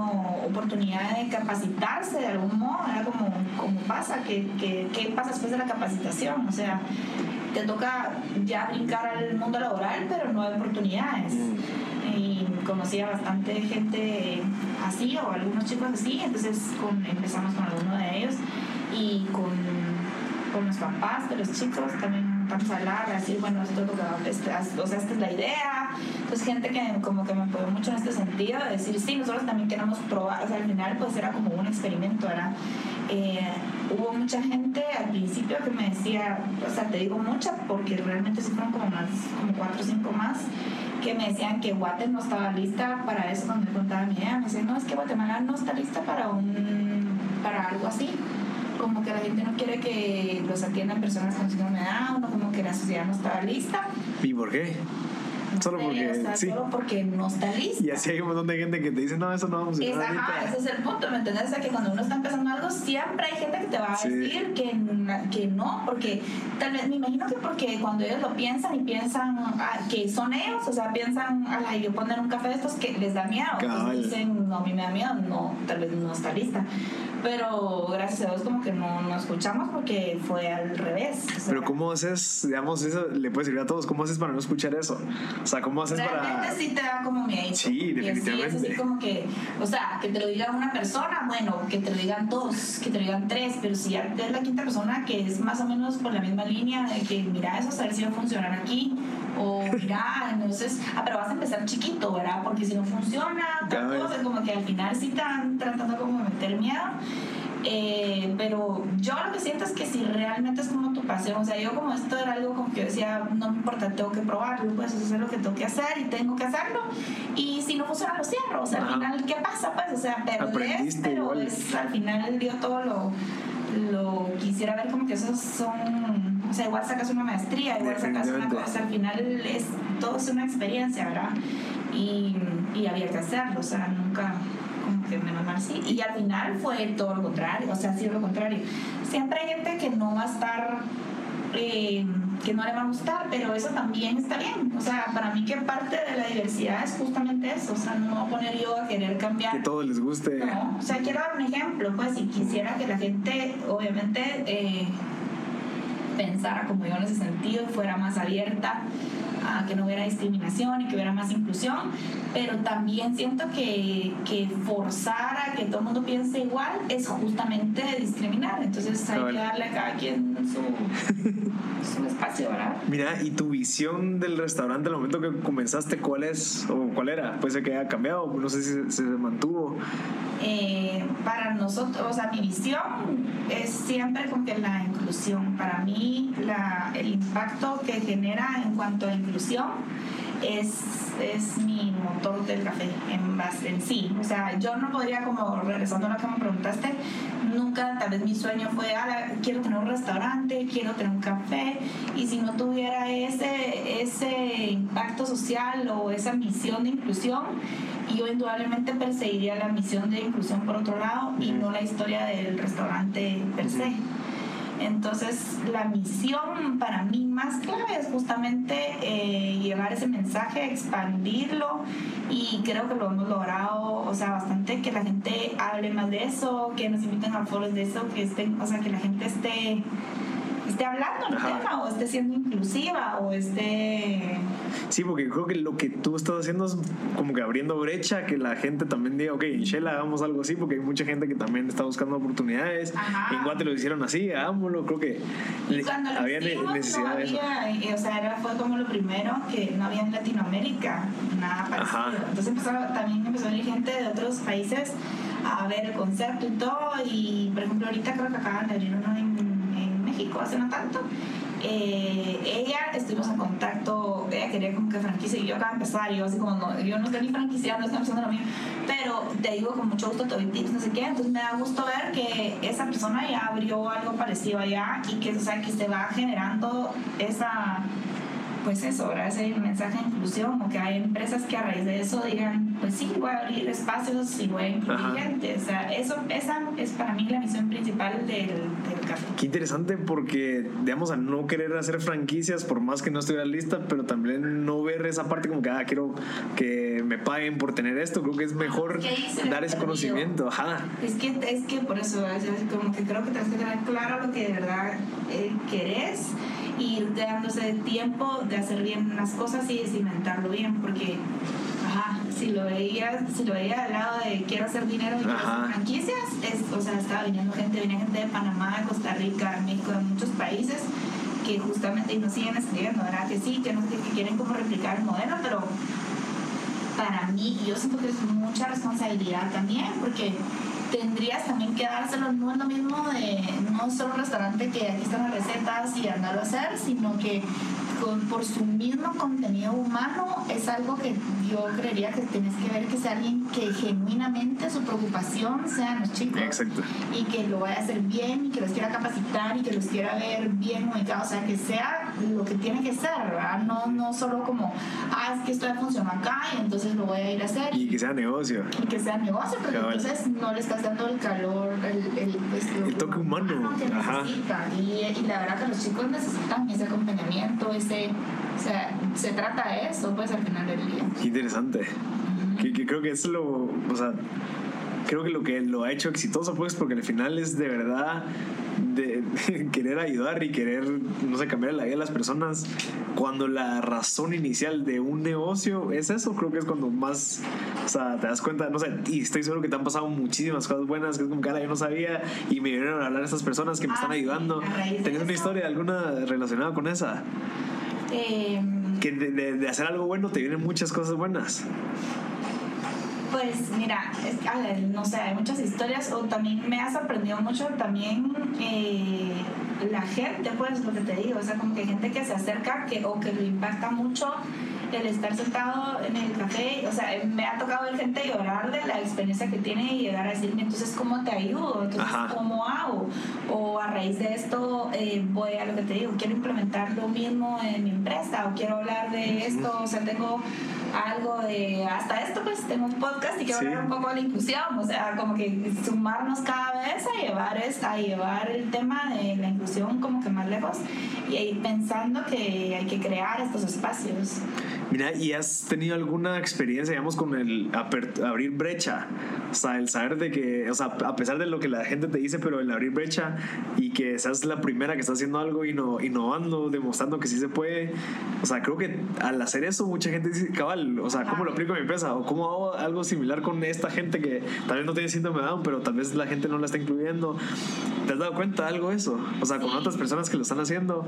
S3: oportunidad de capacitarse de algún modo, era como, como pasa, ¿Qué, qué, pasa después de la capacitación? O sea, te toca ya brincar al mundo laboral, pero no hay oportunidades. Mm. Y conocía bastante gente así, o algunos chicos así, entonces con, empezamos con alguno de ellos y con, con los papás de los chicos también vamos a hablar, decir, bueno, esto es lo que, o sea, esta es la idea. Entonces, gente que como que me apoyó mucho en este sentido, de decir, sí, nosotros también queremos probar, o sea, al final pues era como un experimento, ¿verdad? Eh, hubo mucha gente al principio que me decía, o sea, te digo mucha porque realmente sí fueron como más, como cuatro o cinco más, que me decían que Guate no estaba lista para eso cuando me contaba mi idea. Me decían, no, es que Guatemala no está lista para, un, para algo así como que la gente no quiere que los atiendan personas con síndrome de Down, como que la sociedad no estaba lista.
S1: ¿Y por qué? solo porque
S3: sí. solo porque no está lista.
S1: Y así hay un montón de gente que te dice, no, eso no vamos a
S3: funcionar. Ajá, ese es el punto, ¿me entiendes? O sea, que cuando uno está empezando algo, siempre hay gente que te va a decir que, que no, porque tal vez, me imagino que porque cuando ellos lo piensan y piensan ah, que son ellos, o sea, piensan, a yo poner un café de estos que les da miedo. Entonces dicen, no, a mí me da miedo, no, tal vez no está lista pero gracias a Dios como que no, no escuchamos porque fue al revés.
S1: pero ¿cómo haces, digamos, eso le puede servir a todos, ¿cómo haces para no escuchar eso? O sea, ¿cómo haces
S3: Realmente
S1: para...?
S3: sí te da como miedo.
S1: Sí, definitivamente.
S3: es así como que, o sea, que te lo diga una persona, bueno, que te lo digan dos, que te lo digan tres, pero si ya es la quinta persona que es más o menos por la misma línea de que mira eso, a ver si va a funcionar aquí, o mira, entonces, ah, pero vas a empezar chiquito, ¿verdad? Porque si no funciona, es como que al final sí están tratando como de meter miedo. Eh, pero yo lo que siento es que si realmente es como tu pasión, o sea, yo como esto era algo como que yo decía, no me importa, tengo que probarlo, pues eso es lo que tengo que hacer y tengo que hacerlo. Y si no funciona, lo cierro. O sea, al final, ¿qué pasa? Pues, o sea, pero es, pero es, al final dio todo lo lo quisiera ver como que esos son, o sea, igual sacas una maestría, igual sacas una cosa, al final es, todo es una experiencia, ¿verdad? Y, y había que hacerlo, o sea, nunca menos. Y al final fue todo lo contrario, o sea, sí lo contrario. Siempre hay gente que no va a estar... Eh, que no le va a gustar, pero eso también está bien. O sea, para mí que parte de la diversidad es justamente eso. O sea, no poner yo a querer cambiar.
S1: Que todo les guste.
S3: No, o sea, quiero dar un ejemplo, pues, si quisiera que la gente, obviamente, eh, pensara como yo en ese sentido, fuera más abierta a que no hubiera discriminación y que hubiera más inclusión, pero también siento que, que forzar a que todo el mundo piense igual es justamente discriminar, entonces hay que darle a cada quien su, su espacio, ¿verdad?
S1: Mira, ¿y tu visión del restaurante al momento que comenzaste, cuál es o cuál era? Puede ser que haya cambiado, no sé si se, mantuvo.
S3: Eh, para nosotros, o sea, mi visión es siempre como que la inclusión. Para mí, la, el impacto que genera en cuanto a inclusión es, es mi motor del café en, base, en sí. O sea, yo no podría, como regresando a lo que me preguntaste, nunca, tal vez mi sueño fue, ah, quiero tener un restaurante, quiero tener un café, y si no tuviera ese, ese impacto social o esa misión de inclusión, yo indudablemente perseguiría la misión de inclusión por otro lado y no la historia del restaurante per se. Entonces, la misión para mí más clave es justamente eh, llevar ese mensaje, expandirlo y creo que lo hemos logrado, o sea, bastante que la gente hable más de eso, que nos inviten a foros de eso, que estén, o sea, que la gente esté esté hablando el tema o esté siendo inclusiva o esté...
S1: Sí, porque creo que lo que tú estás haciendo es como que abriendo brecha, que la gente también diga, ok, en Shell hagamos algo así, porque hay mucha gente que también está buscando oportunidades. En Guate lo hicieron así, hagámoslo, creo que
S3: había necesidad de eso. Eh, o sea, era, fue como lo primero que no había en Latinoamérica, nada parecido. Entonces empezó, también empezó a venir gente de otros países a ver el concepto y todo, y por ejemplo ahorita creo que acaban de abrir uno en hace no tanto. Eh, ella estuvimos en contacto, ella quería como que franquicia y yo de empezar, yo así como no, yo no estoy ni franquiciando, estoy empezando lo mío, pero te digo con mucho gusto te doy tips, no sé qué, entonces me da gusto ver que esa persona ya abrió algo parecido allá y que, o sea, que se va generando esa pues eso, ahora ese mensaje de inclusión, o que hay empresas que a raíz de eso digan, pues sí, voy a abrir espacios y voy a incluir gente. O sea, eso, esa es para mí la misión principal del, del café.
S1: Qué interesante porque, digamos, a no querer hacer franquicias, por más que no estuviera lista, pero también no ver esa parte como que, ah, quiero que me paguen por tener esto, creo que es mejor dar ese conocimiento. Ajá.
S3: Es que, es que por eso, es como que creo que tienes que tener claro lo que de verdad eh, querés y dándose el tiempo de hacer bien las cosas y de cimentarlo bien, porque ajá, si lo veía, si lo veía al lado de quiero hacer dinero y quiero hacer franquicias, es, o sea, estaba viniendo gente, venía gente de Panamá, de Costa Rica, México, de muchos países que justamente nos siguen escribiendo, ¿verdad? Que sí, que no que quieren como replicar el modelo, pero para mí, yo siento que es mucha responsabilidad también, porque tendrías también que dárselo, no es lo mismo de no solo un restaurante que aquí están las recetas y andarlo a hacer, sino que por su mismo contenido humano es algo que yo creería que tienes que ver que sea alguien que genuinamente su preocupación sean los chicos
S1: Exacto.
S3: y que lo vaya a hacer bien y que los quiera capacitar y que los quiera ver bien ubicados, o sea, que sea lo que tiene que ser, ¿verdad? No, no solo como, ah, es que esto ya funciona acá y entonces lo voy a ir a hacer.
S1: Y que sea negocio.
S3: Y que sea negocio, porque entonces no le estás dando el calor, el, el,
S1: pues, el toque humano.
S3: que Ajá. Y, y, la verdad que los chicos necesitan ese acompañamiento, ese, o sea, se trata de eso, pues al final del día.
S1: Qué interesante. Que, que, creo que es lo, o sea, creo que lo que lo ha hecho exitoso, pues, porque al final es de verdad de, querer ayudar y querer, no sé, cambiar la vida de las personas, cuando la razón inicial de un negocio es eso, creo que es cuando más, o sea, te das cuenta, no sé, y estoy seguro que te han pasado muchísimas cosas buenas, que es como, cara, yo no sabía, y me vinieron a hablar estas personas que me están ah, ayudando. ¿Tenés una historia alguna relacionada con esa?
S3: Em,
S1: que de, de hacer algo bueno te vienen muchas cosas buenas.
S3: Pues mira, es, no sé, hay muchas historias o también me ha sorprendido mucho también eh, la gente, pues lo que te digo, o sea, como que gente que se acerca que, o que lo impacta mucho el estar sentado en el café, o sea, me ha tocado ver gente llorar de la experiencia que tiene y llegar a decirme, entonces, ¿cómo te ayudo? Entonces, ¿cómo hago? O a raíz de esto, eh, voy a lo que te digo, quiero implementar lo mismo en mi empresa o quiero hablar de esto, o sea, tengo algo de, hasta esto, pues tengo un podcast y quiero hablar un poco de la inclusión, o sea, como que sumarnos cada vez a llevar, es, a llevar el tema de la inclusión como que más lejos y ir pensando que hay que crear estos espacios.
S1: Mira, ¿y has tenido alguna experiencia, digamos, con el abrir brecha? O sea, el saber de que, o sea, a pesar de lo que la gente te dice, pero el abrir brecha y que seas la primera que está haciendo algo innovando, demostrando que sí se puede. O sea, creo que al hacer eso mucha gente dice, cabal, o sea, ¿cómo lo aplico a mi empresa? ¿O cómo hago algo similar con esta gente que tal vez no tiene síndrome de Down, pero tal vez la gente no la está incluyendo? ¿Te has dado cuenta de algo eso? O sea, con otras personas que lo están haciendo.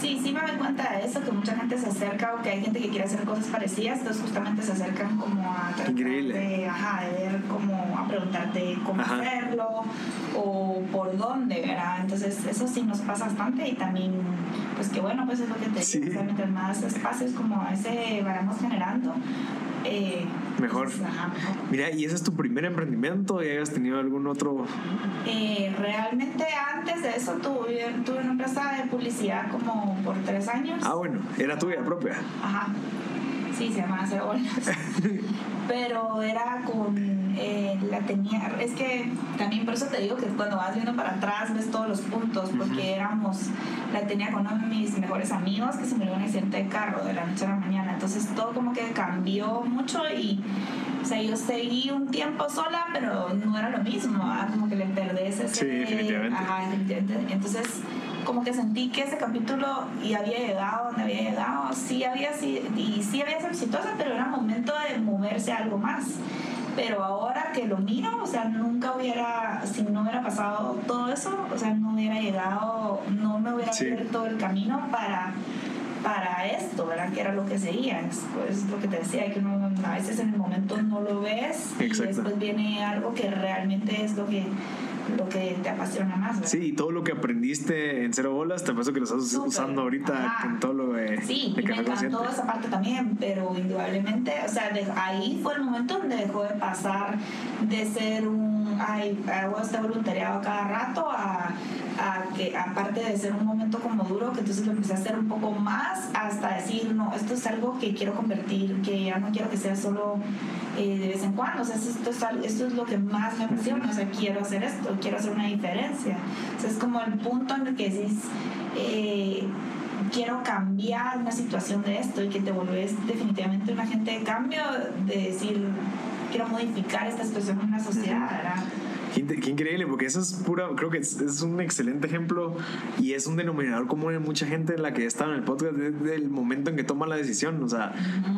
S3: Sí, sí me doy cuenta de eso, que mucha gente se acerca o que hay gente que quiere hacer cosas parecidas, entonces justamente se acercan como a tratar de, ajá, de ver cómo, a preguntarte cómo hacerlo o por dónde, ¿verdad? Entonces eso sí nos pasa bastante y también, pues que bueno, pues es lo que te digo, mientras más espacios como ese vayamos generando, eh,
S1: mejor. Mira, ¿y ese es tu primer emprendimiento? ¿Y hayas tenido algún otro?
S3: Eh, realmente antes de eso tuve, tuve una empresa de publicidad como por tres años.
S1: Ah, bueno, era tuya propia.
S3: Ajá. Sí, se llamaba Cero Pero era con. Eh, la tenía. Es que también por eso te digo que cuando vas viendo para atrás ves todos los puntos, porque éramos. La tenía con uno de mis mejores amigos que se murió en un accidente de carro de la noche a la mañana. Entonces todo como que cambió mucho y. O sea, yo seguí un tiempo sola, pero no era lo mismo, como que le perdés ese...
S1: Sí, definitivamente.
S3: Ajá, definitivamente. Entonces, como que sentí que ese capítulo y había llegado donde había llegado, sí había sido, y sí había sido exitosa, pero era momento de moverse a algo más. Pero ahora que lo miro, o sea, nunca hubiera, si no hubiera pasado todo eso, o sea, no hubiera llegado, no me hubiera abierto el camino para para esto, ¿verdad? Que era lo que seguía. Es pues, lo que te decía, que uno a veces en el momento no lo ves y después viene algo que realmente es lo que lo que te apasiona más. ¿verdad?
S1: Sí, y todo lo que aprendiste en Cero Bolas, te parece que lo estás usando ahorita con todo lo de.
S3: Sí, de y me encantó esa parte también, pero indudablemente, o sea, ahí fue el momento donde dejó de pasar de ser un. Ay, hago este voluntariado cada rato a que aparte de ser un momento como duro, que entonces lo empecé a hacer un poco más hasta decir, no, esto es algo que quiero convertir, que ya no quiero que sea solo eh, de vez en cuando, o sea, esto es, esto es lo que más me apasiona, o sea, quiero hacer esto, quiero hacer una diferencia. O sea, es como el punto en el que dices, eh, quiero cambiar una situación de esto y que te volvés definitivamente un agente de cambio, de decir, quiero modificar esta situación en la sociedad, ¿verdad?
S1: Qué, increíble, porque eso es pura, creo que es, es, un excelente ejemplo y es un denominador común en mucha gente en la que está en el podcast desde el momento en que toma la decisión. O sea,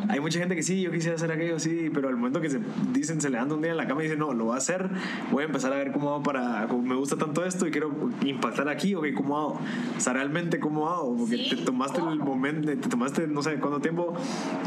S1: hay mucha gente que sí, yo quisiera hacer aquello, sí, pero al momento que se dicen, se levantan un día en la cama y dicen, no, lo voy a hacer, voy a empezar a ver cómo hago para, me gusta tanto esto y quiero impactar aquí, ok, ¿cómo hago? O sea, realmente cómo hago, porque te tomaste el momento, te tomaste no sé cuánto tiempo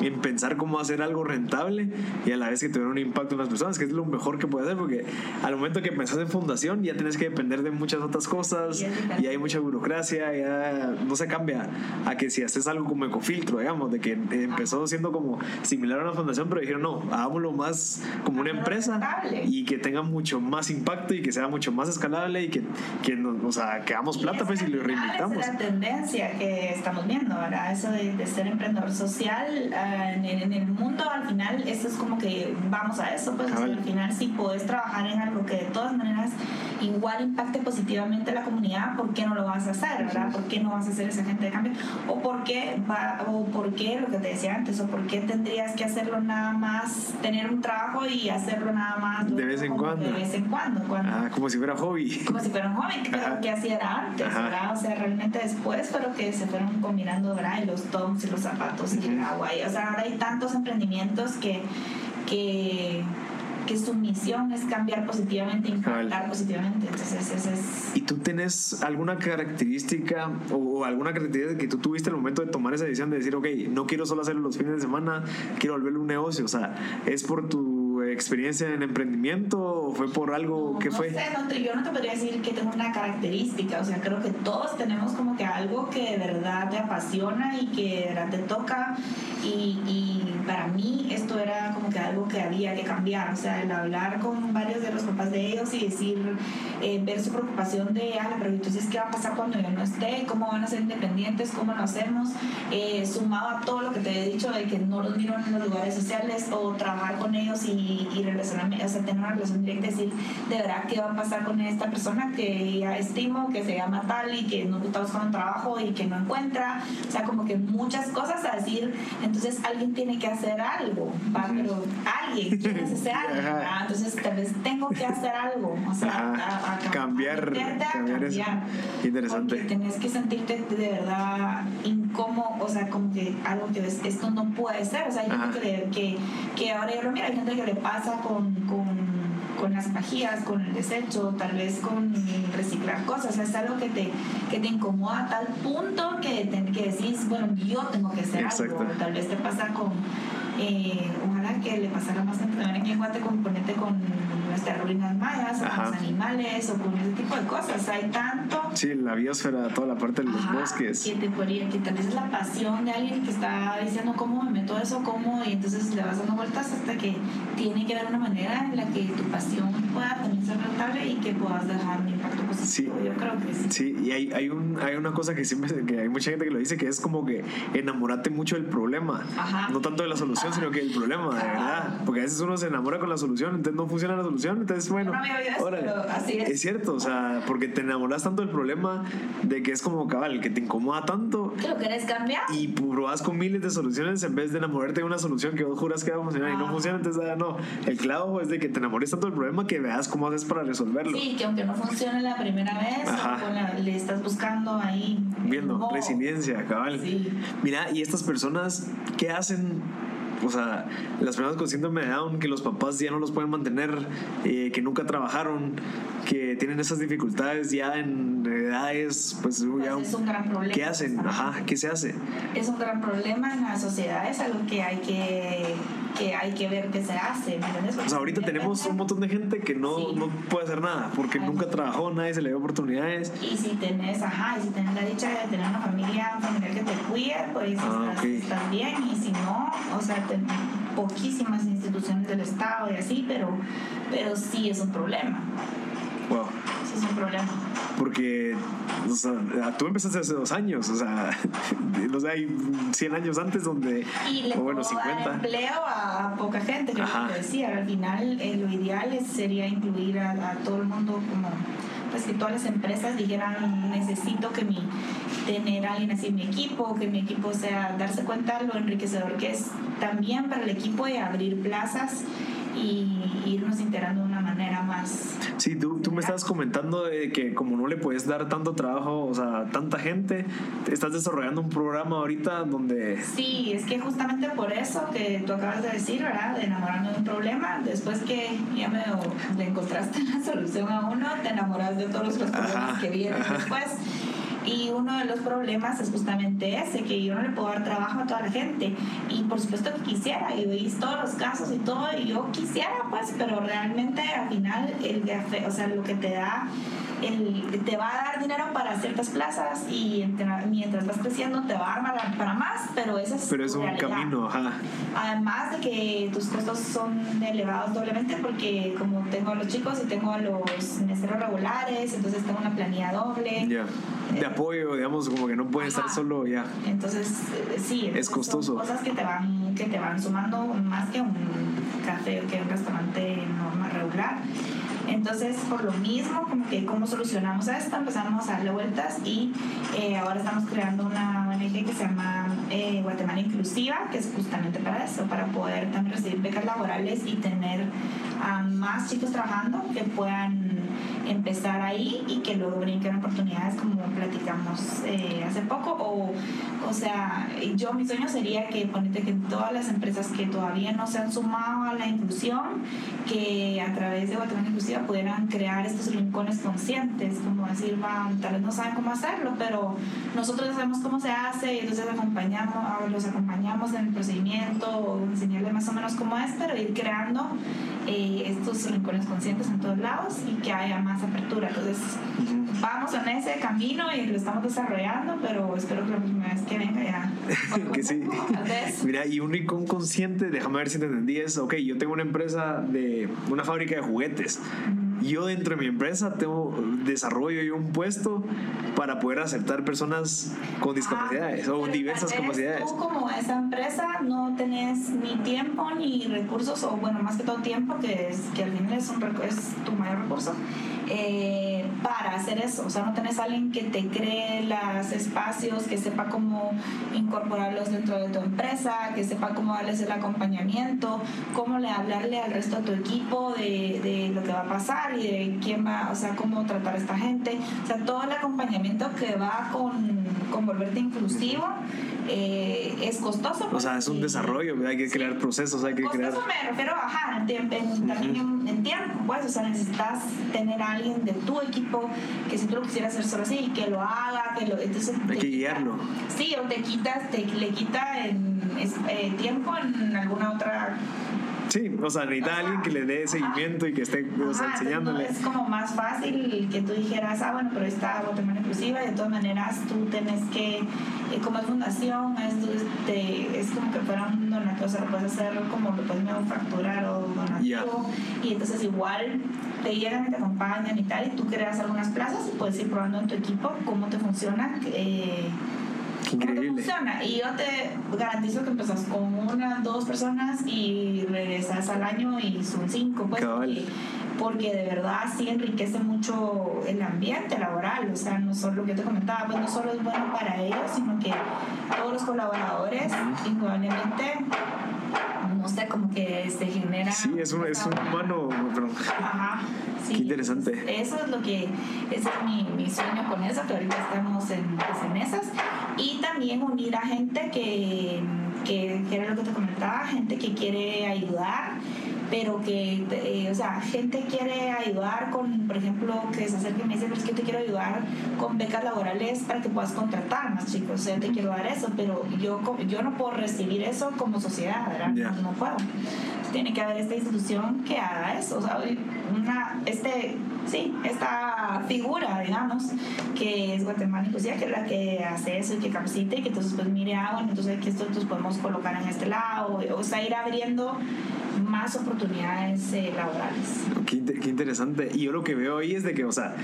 S1: en pensar cómo hacer algo rentable y a la vez que tuviera un impacto en las personas, que es lo mejor que puede hacer, porque al momento que pensás en fundación ya tienes que depender de muchas otras cosas y hay mucha burocracia, ya no se cambia a que si haces algo como ecofiltro, digamos, de que empezó siendo como similar a una fundación, pero dijeron no, hagámoslo más como una empresa y que tenga mucho más impacto y que sea mucho más escalable y que, que o sea, que hagamos plata pues y lo reinventamos.
S3: Es la tendencia que estamos viendo, ¿verdad? Eso de, ser emprendedor social ah, en, en, el mundo, al final, eso es como que vamos a eso, pues al final si puedes trabajar en algo que de todas maneras igual impacte positivamente a la comunidad, ¿por qué no lo vas a hacer? ¿verdad? ¿Por qué no vas a ser ese agente de cambio? ¿O por qué, va, o por qué lo que te decía antes, o por qué tendrías que hacerlo nada más, tener un trabajo y hacerlo nada más
S1: de vez en cuando?
S3: De vez en cuando.
S1: Ah, como si fuera hobby.
S3: Como si fuera un hobby, pero que así era antes, ¿verdad? O sea, realmente después, pero que se fueron combinando, ¿verdad? Y los toms y los zapatos y el agua. Y, o sea, ahora hay tantos emprendimientos que, que que su misión es cambiar positivamente, impactar positivamente. Entonces, ese es...
S1: ¿Y tú tienes alguna característica o alguna característica que tú tuviste al momento de tomar esa decisión de decir, ok, no quiero solo hacerlo los fines de semana, quiero volverlo un negocio? O sea, ¿es por tu experiencia en emprendimiento o fue por algo que fue?
S3: Sé, no yo no te podría decir que tengo una característica, o sea, creo que todos tenemos como que algo que de verdad te apasiona y que de verdad te toca y, y para mí esto era como que algo que había que cambiar, o sea, el hablar con varios de los papás de ellos y decir, eh, ver su preocupación de, ah, pero entonces, ¿qué va a pasar cuando yo no esté? ¿Cómo van a ser independientes? ¿Cómo lo hacemos? Eh, sumado a todo lo que te he dicho de que no los miro en los lugares sociales o trabajar con ellos y, y relacionarme, o sea, tener una relación directa y decir, de verdad, ¿qué va a pasar con esta persona que ya estimo, que se llama tal y que no está buscando trabajo y que no encuentra? O sea, como que muchas cosas a decir, entonces alguien tiene que hacer algo, ¿va? pero alguien quiere hacer algo, entonces tal vez tengo que hacer algo, o sea, a, a,
S1: cambiar,
S3: a
S1: cambiar, eso. Interesante.
S3: Porque tenés que sentirte de verdad incómodo, o sea, como que algo que ves, esto no puede ser, o sea, hay gente que, que, que, ahora yo lo miro, hay gente que le pasa con, con con las pajillas, con el desecho, tal vez con reciclar cosas. O sea, es algo que te, que te incomoda a tal punto que, te, que decís, bueno, yo tengo que hacer
S1: Exacto.
S3: algo. Tal vez te pasa con, eh, ojalá que le pasara más también aquí en Guate con ponerte con nuestras ruinas mayas, o con los animales, o con ese tipo de cosas. Hay tanto.
S1: Sí, la biosfera, toda la parte de los
S3: Ajá,
S1: bosques.
S3: Que, te podría, que tal vez es la pasión de alguien que está diciendo cómo me meto eso, cómo, y entonces le vas dando vueltas hasta que tiene que haber una manera en la que tu pasión pueda también ser rentable y que puedas dejar un impacto positivo.
S1: Sí.
S3: Yo creo que sí.
S1: Sí, y hay, hay, un, hay una cosa que siempre que hay mucha gente que lo dice que es como que enamorate mucho del problema.
S3: Ajá.
S1: No tanto de la solución, sino que del problema, de verdad. Porque a veces uno se enamora con la solución, entonces no funciona la solución, entonces bueno.
S3: No
S1: órale.
S3: así es.
S1: Es cierto, o sea, porque te enamoras tanto del problema de que es como cabal, que te incomoda tanto
S3: ¿Que lo querés cambiar?
S1: y probas con miles de soluciones en vez de enamorarte de una solución que vos juras que va a funcionar y no
S3: Ah.
S1: funciona, entonces ah, no. El clavo es de que te enamores tanto del problema que veas cómo haces para resolverlo.
S3: Sí, que aunque no funcione la primera vez, con la- le estás buscando ahí.
S1: Viendo, resiliencia, cabal.
S3: Sí.
S1: Mira, y estas personas, ¿qué hacen? O sea, las personas con síndrome de Down, que los papás ya no los pueden mantener, eh, que nunca trabajaron, que tienen esas dificultades ya en edades, pues,
S3: Pues
S1: ya,
S3: es un gran problema.
S1: ¿qué hacen? Ajá, ¿qué se hace?
S3: es un gran problema en la sociedad, es algo que hay que, que, hay que ver qué se hace.
S1: O sea, ahorita tenemos un montón de gente que no,
S3: Sí.
S1: no puede hacer nada porque nunca trabajó, nadie se le dio oportunidades.
S3: Y si tenés, ajá, y si tenés la dicha de tener una familia, un familiar que te cuide, pues
S1: Ah,
S3: estás,
S1: ok.
S3: estás bien. Y si no, o sea, ten- poquísimas instituciones del Estado y así, pero, pero sí es un problema.
S1: Wow.
S3: Es un problema.
S1: Porque, o sea, tú empezaste hace dos años, o sea, no sé, hay 100 años antes donde,
S3: Y le
S1: o bueno,
S3: puedo dar
S1: 50.
S3: empleo a poca gente, es
S1: Ajá.
S3: decía. Al final, eh, lo ideal sería incluir a, a todo el mundo como pues que todas las empresas dijeran necesito que mi tener a alguien así en mi equipo, que mi equipo sea darse cuenta lo enriquecedor que es también para el equipo de abrir plazas y irnos integrando una manera más
S1: Sí, tú, tú me estabas comentando de que como no le puedes dar tanto trabajo, o sea, tanta gente, te estás desarrollando un programa ahorita donde...
S3: Sí, es que justamente por eso que tú acabas de decir, ¿verdad? De enamorarme de un problema, después que ya me le encontraste la solución a uno, te enamoras de todos los problemas
S1: Ajá,
S3: que vienen
S1: ajá.
S3: después. Y uno de los problemas es justamente ese, que yo no le puedo dar trabajo a toda la gente. Y por supuesto que quisiera, y veis todos los casos y todo, y yo quisiera, pues, pero realmente al final, el o sea, lo que te da, el, te va a dar dinero para ciertas plazas y entre- mientras vas creciendo te va a dar para, más, pero ese es
S1: Pero es un
S3: realidad.
S1: camino, ajá.
S3: Además de que tus costos son elevados doblemente porque como tengo a los chicos y tengo a los meseros regulares, entonces tengo una planilla doble.
S1: Ya. De apoyo, digamos, como que no puede estar solo ya.
S3: Entonces, eh, sí, entonces
S1: costoso.
S3: Son cosas que te van que te van sumando más que un café que un restaurante normal regular. Entonces, por lo mismo, como que cómo solucionamos esto, empezamos a darle vueltas y eh, ahora estamos creando una Que se llama eh, Guatemala Inclusiva, que es justamente para eso, para poder también recibir becas laborales y tener a más chicos trabajando que puedan empezar ahí y que luego brinquen oportunidades como platicamos eh, hace poco. O, o sea, yo mi sueño sería que ponete que todas las empresas que todavía no se han sumado a la inclusión, que a través de Guatemala Inclusiva pudieran crear estos rincones conscientes, como decir, van, tal vez no saben cómo hacerlo, pero nosotros sabemos cómo se hace y entonces acompañamos, los acompañamos en el procedimiento, enseñarles más o menos cómo es, pero ir creando eh, estos rincones conscientes en todos lados y que haya más apertura. Entonces, vamos en ese camino y lo estamos desarrollando, pero espero que la próxima vez que venga ya.
S1: que sí. Mira, y un rincón consciente, déjame ver si te entendí, es, ok, yo tengo una empresa de una fábrica de juguetes yo dentro de mi empresa tengo desarrollo y un puesto para poder aceptar personas con discapacidades o diversas capacidades.
S3: Tú como esa empresa no tenés ni tiempo ni recursos, o bueno, más que todo tiempo, que, es, que al final es, un, es tu mayor recurso, eh, para hacer eso. O sea, no tenés alguien que te cree los espacios, que sepa cómo incorporarlos dentro de tu empresa, que sepa cómo darles el acompañamiento, cómo le hablarle al resto de tu equipo de, de lo que va a pasar y de quién va, o sea, cómo tratar a esta gente. O sea, todo el acompañamiento que va con, con volverte inclusivo eh, es costoso.
S1: O sea, es un desarrollo, hay que crear procesos, hay que crear...
S3: Costoso me refiero, ajá, en, también en, tiempo, pues, o sea, necesitas tener a alguien de tu equipo que si tú lo quisieras hacer solo así, que lo haga, que lo... Entonces,
S1: hay que guiarlo.
S3: Sí, o te quitas, te, le quita en, eh, tiempo en alguna otra
S1: Sí, o sea, necesita alguien que le dé seguimiento y que esté o sea, enseñándole.
S3: es como más fácil que tú dijeras, ah, bueno, pero está Guatemala Inclusiva, y de todas maneras tú tienes que, eh, como es fundación, es, este, es como que fuera un donativo, o sea, lo puedes hacer como lo puedes facturar o donativo, y entonces igual te llegan y te acompañan y tal, y tú creas algunas plazas y puedes ir probando en tu equipo cómo te funciona. Eh,
S1: Increíble.
S3: funciona. Y yo te garantizo que empezás con una, dos personas y regresas al año y son cinco, pues. Porque, de verdad sí enriquece mucho el ambiente laboral. O sea, no solo lo que te comentaba, pues no solo es bueno para ellos, sino que todos los colaboradores, indudablemente, sé, como que se genera.
S1: Sí, es un, es un humano.
S3: Ajá. Sí,
S1: Qué interesante.
S3: Eso es lo que, ese es mi, mi sueño con eso, que ahorita estamos en, pues, en esas. Y también unir a gente que, que, que era lo que te comentaba, gente que quiere ayudar pero que, eh, o sea, gente quiere ayudar con, por ejemplo, que se acerque y me dice, pero es que te quiero ayudar con becas laborales para que puedas contratar más chicos, o sea, te quiero dar eso, pero yo, yo no puedo recibir eso como sociedad, ¿verdad? No, puedo. Tiene que haber esta institución que haga eso, o sea, una, este, sí, esta figura, digamos, que es Guatemala Inclusiva, que es la que hace eso y que capacite y que entonces pues mire, ah, bueno, entonces aquí esto entonces podemos colocar en este lado, o sea, ir abriendo más oportunidades eh, laborales.
S1: Qué, qué, interesante. Y yo lo que veo ahí es de que, o sea,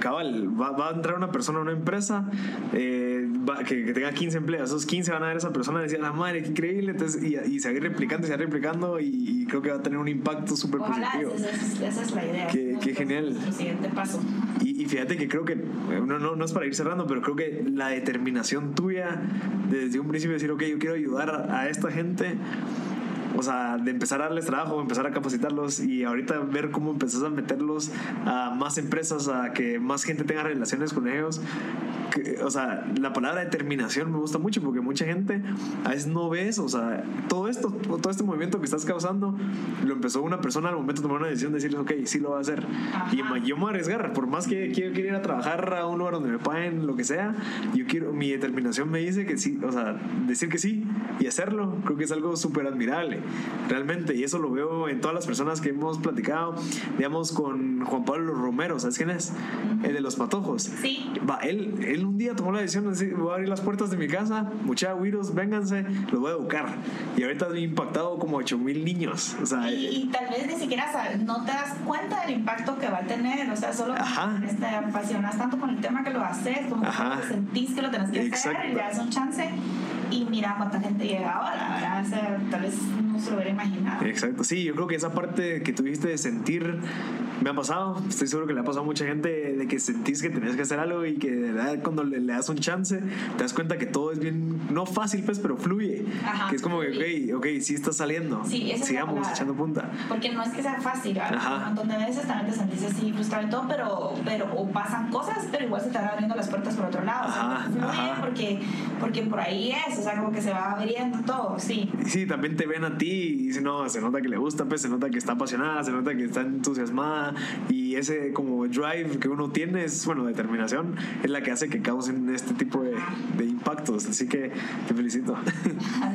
S1: cabal, va, va a entrar una persona a una empresa eh, que, que, tenga 15 empleados, esos 15 van a ver a esa persona y decir, la madre, qué increíble, entonces, y, y seguir replicando y seguir replicando y, creo que va a tener un impacto súper positivo.
S3: Esa, esa, es la idea.
S1: Qué, qué genial.
S3: El siguiente paso.
S1: Y, y, fíjate que creo que, no, no, no es para ir cerrando, pero creo que la determinación tuya desde un principio de decir, ok, yo quiero ayudar a esta gente o sea, de empezar a darles trabajo, empezar a capacitarlos y ahorita ver cómo empezás a meterlos a más empresas, a que más gente tenga relaciones con ellos. O sea, la palabra determinación me gusta mucho porque mucha gente a veces no ve eso. O sea, todo esto, todo este movimiento que estás causando, lo empezó una persona al momento de tomar una decisión de decirles, ok, sí lo va a hacer. Y yo me voy a arriesgar, por más que quiero, quiero ir a trabajar a un lugar donde me paguen lo que sea, yo quiero, mi determinación me dice que sí, o sea, decir que sí y hacerlo, creo que es algo súper admirable realmente, y eso lo veo en todas las personas que hemos platicado, digamos, con Juan Pablo Romero, ¿sabes quién es? El de los patojos.
S3: Sí.
S1: Va, él, él un día tomó la decisión de decir, voy a abrir las puertas de mi casa, mucha güiros, vénganse, los voy a educar. Y ahorita ha impactado como 8 mil niños. O sea,
S3: y, y, tal vez ni siquiera sabes, no te das cuenta del impacto que va a tener, o sea, solo te apasionas tanto con el tema que lo haces, como que sentís que lo tenés que hacer y le das un chance y mira cuánta gente llega ahora, ¿verdad? O sea, tal vez no se lo hubiera imaginado.
S1: Exacto, sí, yo creo que esa parte que tuviste de sentir me ha pasado, estoy seguro que le ha pasado a mucha gente de que sentís que tenías que hacer algo y que de verdad cuando le, le das un chance te das cuenta que todo es bien, no fácil pues, pero fluye.
S3: Ajá,
S1: que es como que, ok, ok, sí está saliendo,
S3: Sí, esa es la
S1: sigamos
S3: palabra.
S1: echando punta.
S3: Porque no es que sea fácil, ¿verdad?
S1: Ajá.
S3: un montón de veces también te sentís así frustrado y todo, pero, pero o pasan cosas, pero igual se te van abriendo las puertas por otro lado. O sea,
S1: Ajá,
S3: fluye
S1: ajá.
S3: Porque, porque por ahí es, o sea, como que se va abriendo todo, sí.
S1: Sí, también te ven a ti y dicen, no, se nota que le gusta, pues se nota que está apasionada, se nota que está entusiasmada y ese como drive que uno tiene, es, bueno, determinación, es la que hace que causen este tipo de, de impactos. Así que te felicito.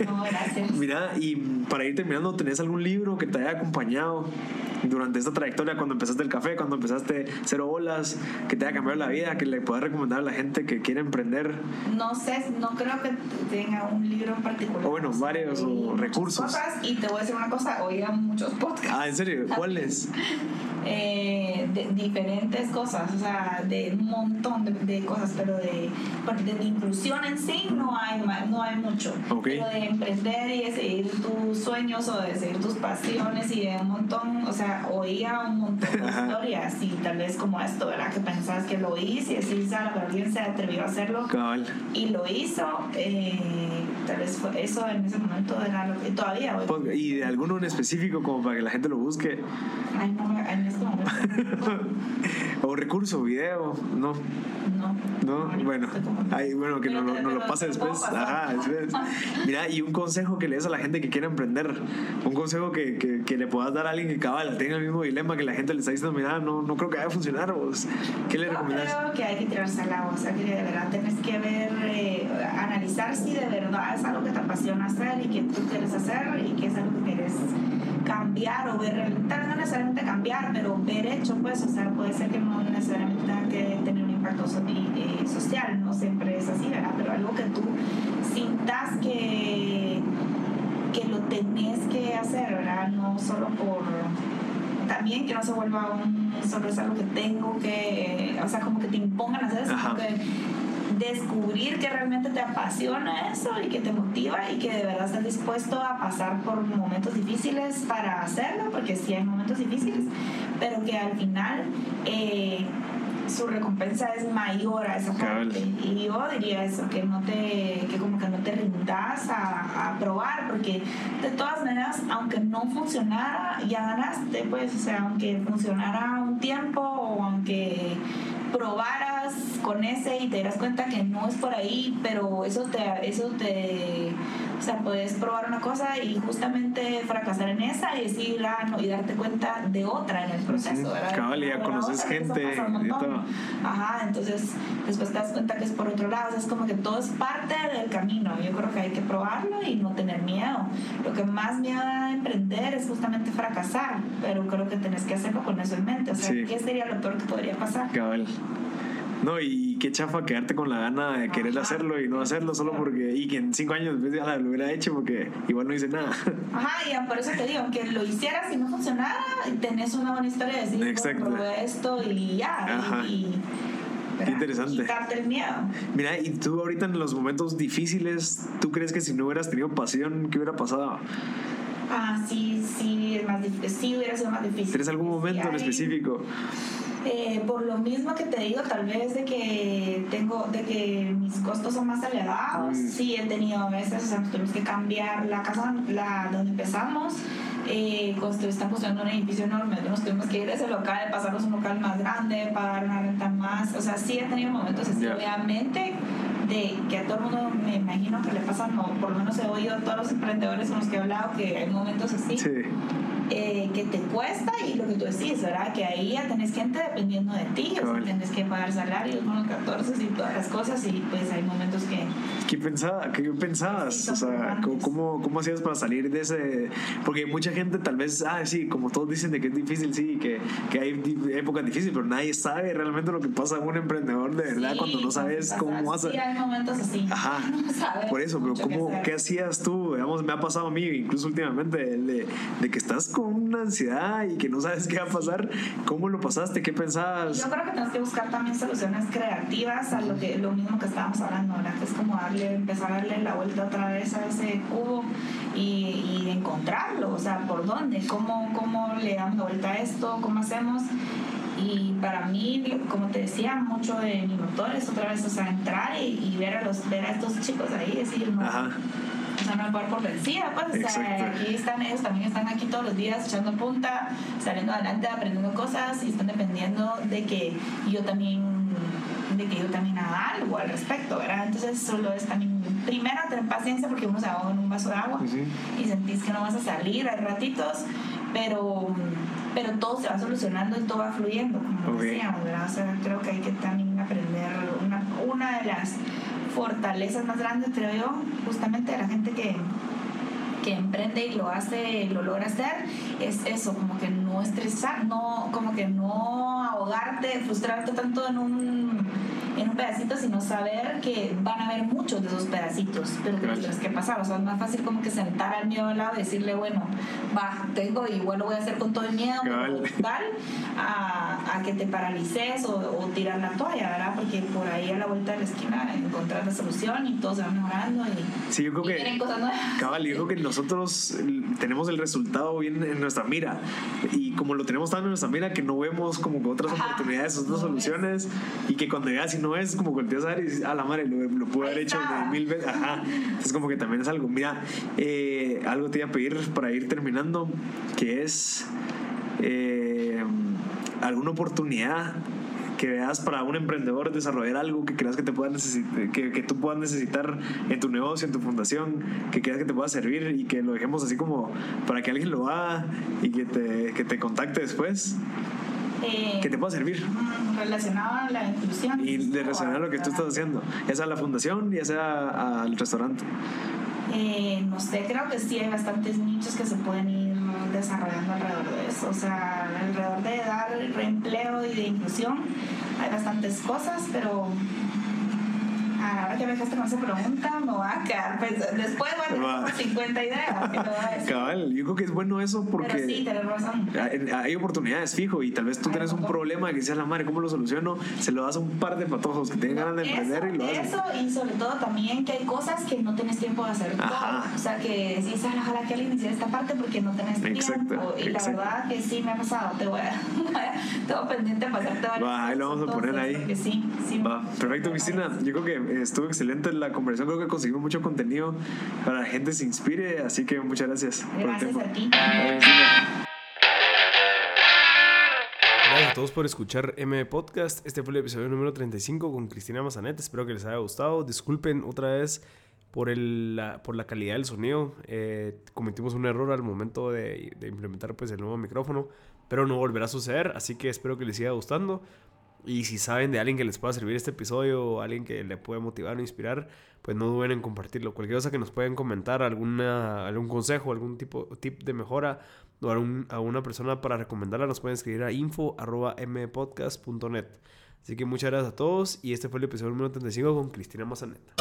S3: No, gracias.
S1: Mira, y para ir terminando, ¿tenés algún libro que te haya acompañado durante esta trayectoria cuando empezaste el café, cuando empezaste cero olas, que te haya cambiado la vida, que le puedas recomendar a la gente que quiere emprender?
S3: No sé, no creo que tenga un libro en particular.
S1: O bueno, varios, o recursos.
S3: cosas, y te voy a decir una cosa, oía muchos podcasts.
S1: Ah, ¿en serio? ¿Cuáles?
S3: eh, de diferentes cosas, o sea, de un montón de, de cosas, pero de, de, de inclusión en sí no hay, no hay mucho.
S1: Ok.
S3: Pero de emprender y de seguir tus sueños o de seguir tus pasiones y de un montón, o sea, oía un montón de historias y tal vez como esto, ¿verdad? Que pensabas que lo oíste y decís, ah, alguien se atrevió a hacerlo
S1: Cabal.
S3: y lo hizo, eh, tal vez fue eso en ese momento era lo que todavía hoy.
S1: Y de alguno en específico, como para que la gente lo busque.
S3: Ay, no, en este momento.
S1: o recurso, video, no.
S3: No.
S1: No, bueno, ahí, bueno, que no, no
S3: te
S1: lo pase después. Ajá, después. Mira, y un consejo que le des a la gente que quiere emprender, un consejo que, que, que le puedas dar a alguien que cabal tenga el mismo dilema que la gente le está diciendo, mira, no, no creo que vaya a funcionar, vos. ¿qué le
S3: Yo
S1: recomendás?
S3: creo que hay que tirarse al agua, o sea que de verdad tienes que ver, eh, analizar si de verdad es algo que te apasiona hacer y que tú quieres hacer y que es algo que quieres cambiar o ver, tal no necesariamente cambiar, pero ver hecho, pues, o sea, puede ser que no necesariamente tenga que tener un impacto y, eh, social, no siempre es así, ¿verdad? Pero algo que tú sintas que, que lo tenés que hacer, ¿verdad? No solo por también que no se vuelva un solo es algo que tengo que, o sea, como que te impongan hacer eso, que descubrir que realmente te apasiona eso y que te motiva y que de verdad estás dispuesto a pasar por momentos difíciles para hacerlo, porque sí hay momentos difíciles, pero que al final eh, su recompensa es mayor a esa parte. Y yo diría eso, que no te, que como que no te rindas a, a probar, porque de todas maneras, aunque no funcionara, ya ganaste, pues, o sea, aunque funcionara un tiempo o aunque probaras con ese y te dieras cuenta que no es por ahí, pero eso te, eso te, o sea, puedes probar una cosa y justamente fracasar en esa y decir, ah, no, y darte cuenta de otra en el proceso,
S1: Ujú.
S3: ¿verdad?
S1: Cabal, ya conoces
S3: otra,
S1: gente y todo.
S3: Ajá, entonces después te das cuenta que es por otro lado, o sea, es como que todo es parte del camino. Yo creo que hay que probarlo y no tener miedo. Lo que más miedo da de emprender es justamente fracasar, pero creo que tenés que hacerlo con eso en mente. O sea,
S1: Sí.
S3: ¿qué sería lo peor que podría pasar?
S1: Cabal. No, y qué chafa quedarte con la gana de querer
S3: Ajá.
S1: hacerlo y no hacerlo solo porque. Y que en cinco años después ya lo hubiera hecho porque igual no hice nada.
S3: Ajá, y por eso te digo, aunque lo hicieras y no funcionara, tenés una buena historia de decir,
S1: Exacto.
S3: probé esto y ya.
S1: Ajá.
S3: Y,
S1: Qué interesante.
S3: Quitarte el miedo.
S1: Mira, y tú ahorita en los momentos difíciles, ¿tú crees que si no hubieras tenido pasión, qué hubiera pasado?
S3: Ah, sí, sí, es más. Sí, hubiera sido más difícil.
S1: ¿Tienes algún momento en
S3: hay-
S1: específico?
S3: Eh, por lo mismo que te digo, tal vez de que tengo, de que mis costos son más elevados.
S1: Mm.
S3: Sí, he tenido veces, o sea, nos tuvimos que cambiar la casa la, donde empezamos. Eh, están construyendo un edificio enorme, nos tuvimos que ir de ese local, pasarnos a un local más grande, pagar una renta más. O sea, sí he tenido momentos así, obviamente, de que a todo el mundo me imagino que le pasa, no, por lo menos he oído a todos los emprendedores con los que he hablado que hay momentos así
S1: Sí.
S3: eh, que te cuesta y lo que tú decís, ¿verdad? Que ahí ya tenés gente dependiendo de ti, o sea, tenés que pagar salarios, bueno, 14 y todas las cosas y pues hay momentos que...
S1: ¿Qué, pensaba, ¿Qué pensabas?
S3: Sí,
S1: o sea. ¿cómo, cómo, hacías para salir de ese...? Porque mucha gente tal vez, ah, sí, como todos dicen de que es difícil, sí, que, que hay épocas difíciles, pero nadie sabe realmente lo que pasa a un emprendedor de verdad
S3: Sí,
S1: cuando no sabes cómo vas a...
S3: Sí, momentos así.
S1: Ajá,
S3: No sabes
S1: por eso, pero ¿cómo. ¿qué hacías tú? Digamos, me ha pasado a mí, incluso últimamente, de, de que estás con una ansiedad y que no sabes qué va a pasar. ¿Cómo lo pasaste? ¿Qué pensabas?
S3: Yo creo que tenemos que buscar también soluciones creativas a lo que lo mismo que estábamos hablando, ¿verdad? Que es como darle darle, empezar a darle la vuelta otra vez a ese cubo y, y encontrarlo, o sea, por dónde, cómo, cómo le damos la vuelta a esto, cómo hacemos. Y para mí, como te decía, mucho de mi motor es otra vez, o sea, entrar y, ver, a los, ver a estos chicos ahí, decir, no, Ajá. o sea, no me por vencida, pues, o sea, aquí están ellos, también están aquí todos los días echando punta, saliendo adelante, aprendiendo cosas y están dependiendo de que yo también de que yo también haga algo al respecto, ¿verdad? Entonces solo es también, primero tener paciencia porque uno se ahoga en un vaso de agua y sentís que no vas a salir, hay ratitos, pero pero todo se va solucionando y todo va fluyendo, como decíamos, ¿verdad? O sea, creo que hay que también aprender una, una de las fortalezas más grandes, creo yo, justamente de la gente que, que emprende y lo hace, lo logra hacer, es eso, como que no estresar, no, como que no ahogarte, frustrarte tanto en un en un pedacito, sino saber que van a haber muchos de esos pedacitos, pero que tienes que pasar. O sea, es más fácil como que sentar al miedo al lado y decirle, bueno, va, tengo, igual lo voy a hacer con todo el miedo, tal, a, a, que te paralices o, o, tirar la toalla, ¿verdad? Porque por ahí a la vuelta de la esquina encontrar la solución y todo se va mejorando y,
S1: sí, yo creo que, cosas nuevas. Cabal, yo creo que nosotros tenemos el resultado bien en nuestra mira y como lo tenemos tan en nuestra mira que no vemos como que otras oportunidades, otras soluciones y que cuando llegas no es como volteas a ver y dices, a la madre, lo, lo pude haber hecho de mil veces. Ajá. Es como que también es algo. Mira, eh, algo te iba a pedir para ir terminando, que es eh, alguna oportunidad que veas para un emprendedor desarrollar algo que creas que te pueda necesitar, que, que, tú puedas necesitar en tu negocio, en tu fundación, que creas que te pueda servir y que lo dejemos así como para que alguien lo haga y que te, que te contacte después. Eh, que te pueda servir.
S3: Relacionado a la inclusión.
S1: Y de relacionado a lo que tú estás haciendo, ya sea a la fundación, ya sea al restaurante.
S3: Eh, no sé, creo que sí hay bastantes nichos que se pueden ir desarrollando alrededor de eso. O sea, alrededor de dar reempleo y de inclusión hay bastantes cosas, pero ahora que me dejaste con esa pregunta, me va a quedar pensando. Después voy a tener 50 ideas.
S1: Cabal, yo creo que es bueno eso porque.
S3: Pero sí, razón.
S1: Hay oportunidades fijo y tal vez tú tienes un problema que dices la madre, ¿cómo lo soluciono? Se lo das a un par de patojos que tienen ganas de emprender y lo hacen.
S3: Eso, y sobre todo también que hay cosas que no tienes tiempo de hacer. Todo. O sea, que dices, ojalá que alguien hiciera esta parte porque no tenés tiempo. Y la verdad que sí me ha pasado. Te voy a. Tengo pendiente de pasarte
S1: Va, ahí lo vamos a poner ahí.
S3: Sí, sí.
S1: Va, perfecto, Cristina. Yo creo que estuvo excelente la conversación. Creo que conseguimos mucho contenido para que la gente se inspire. Así que muchas gracias.
S3: Gracias
S1: por
S3: a ti.
S2: Gracias a todos por escuchar M Podcast. Este fue el episodio número 35 con Cristina Mazanet. Espero que les haya gustado. Disculpen otra vez por, el, la, por la calidad del sonido. Eh, cometimos un error al momento de, de, implementar pues, el nuevo micrófono, pero no volverá a suceder. Así que espero que les siga gustando. Y si saben de alguien que les pueda servir este episodio o alguien que le pueda motivar o inspirar, pues no duden en compartirlo. Cualquier cosa que nos puedan comentar, alguna, algún consejo, algún tipo tip de mejora o a, a una persona para recomendarla, nos pueden escribir a info.mpodcast.net. Así que muchas gracias a todos y este fue el episodio número 35 con Cristina Mazaneta.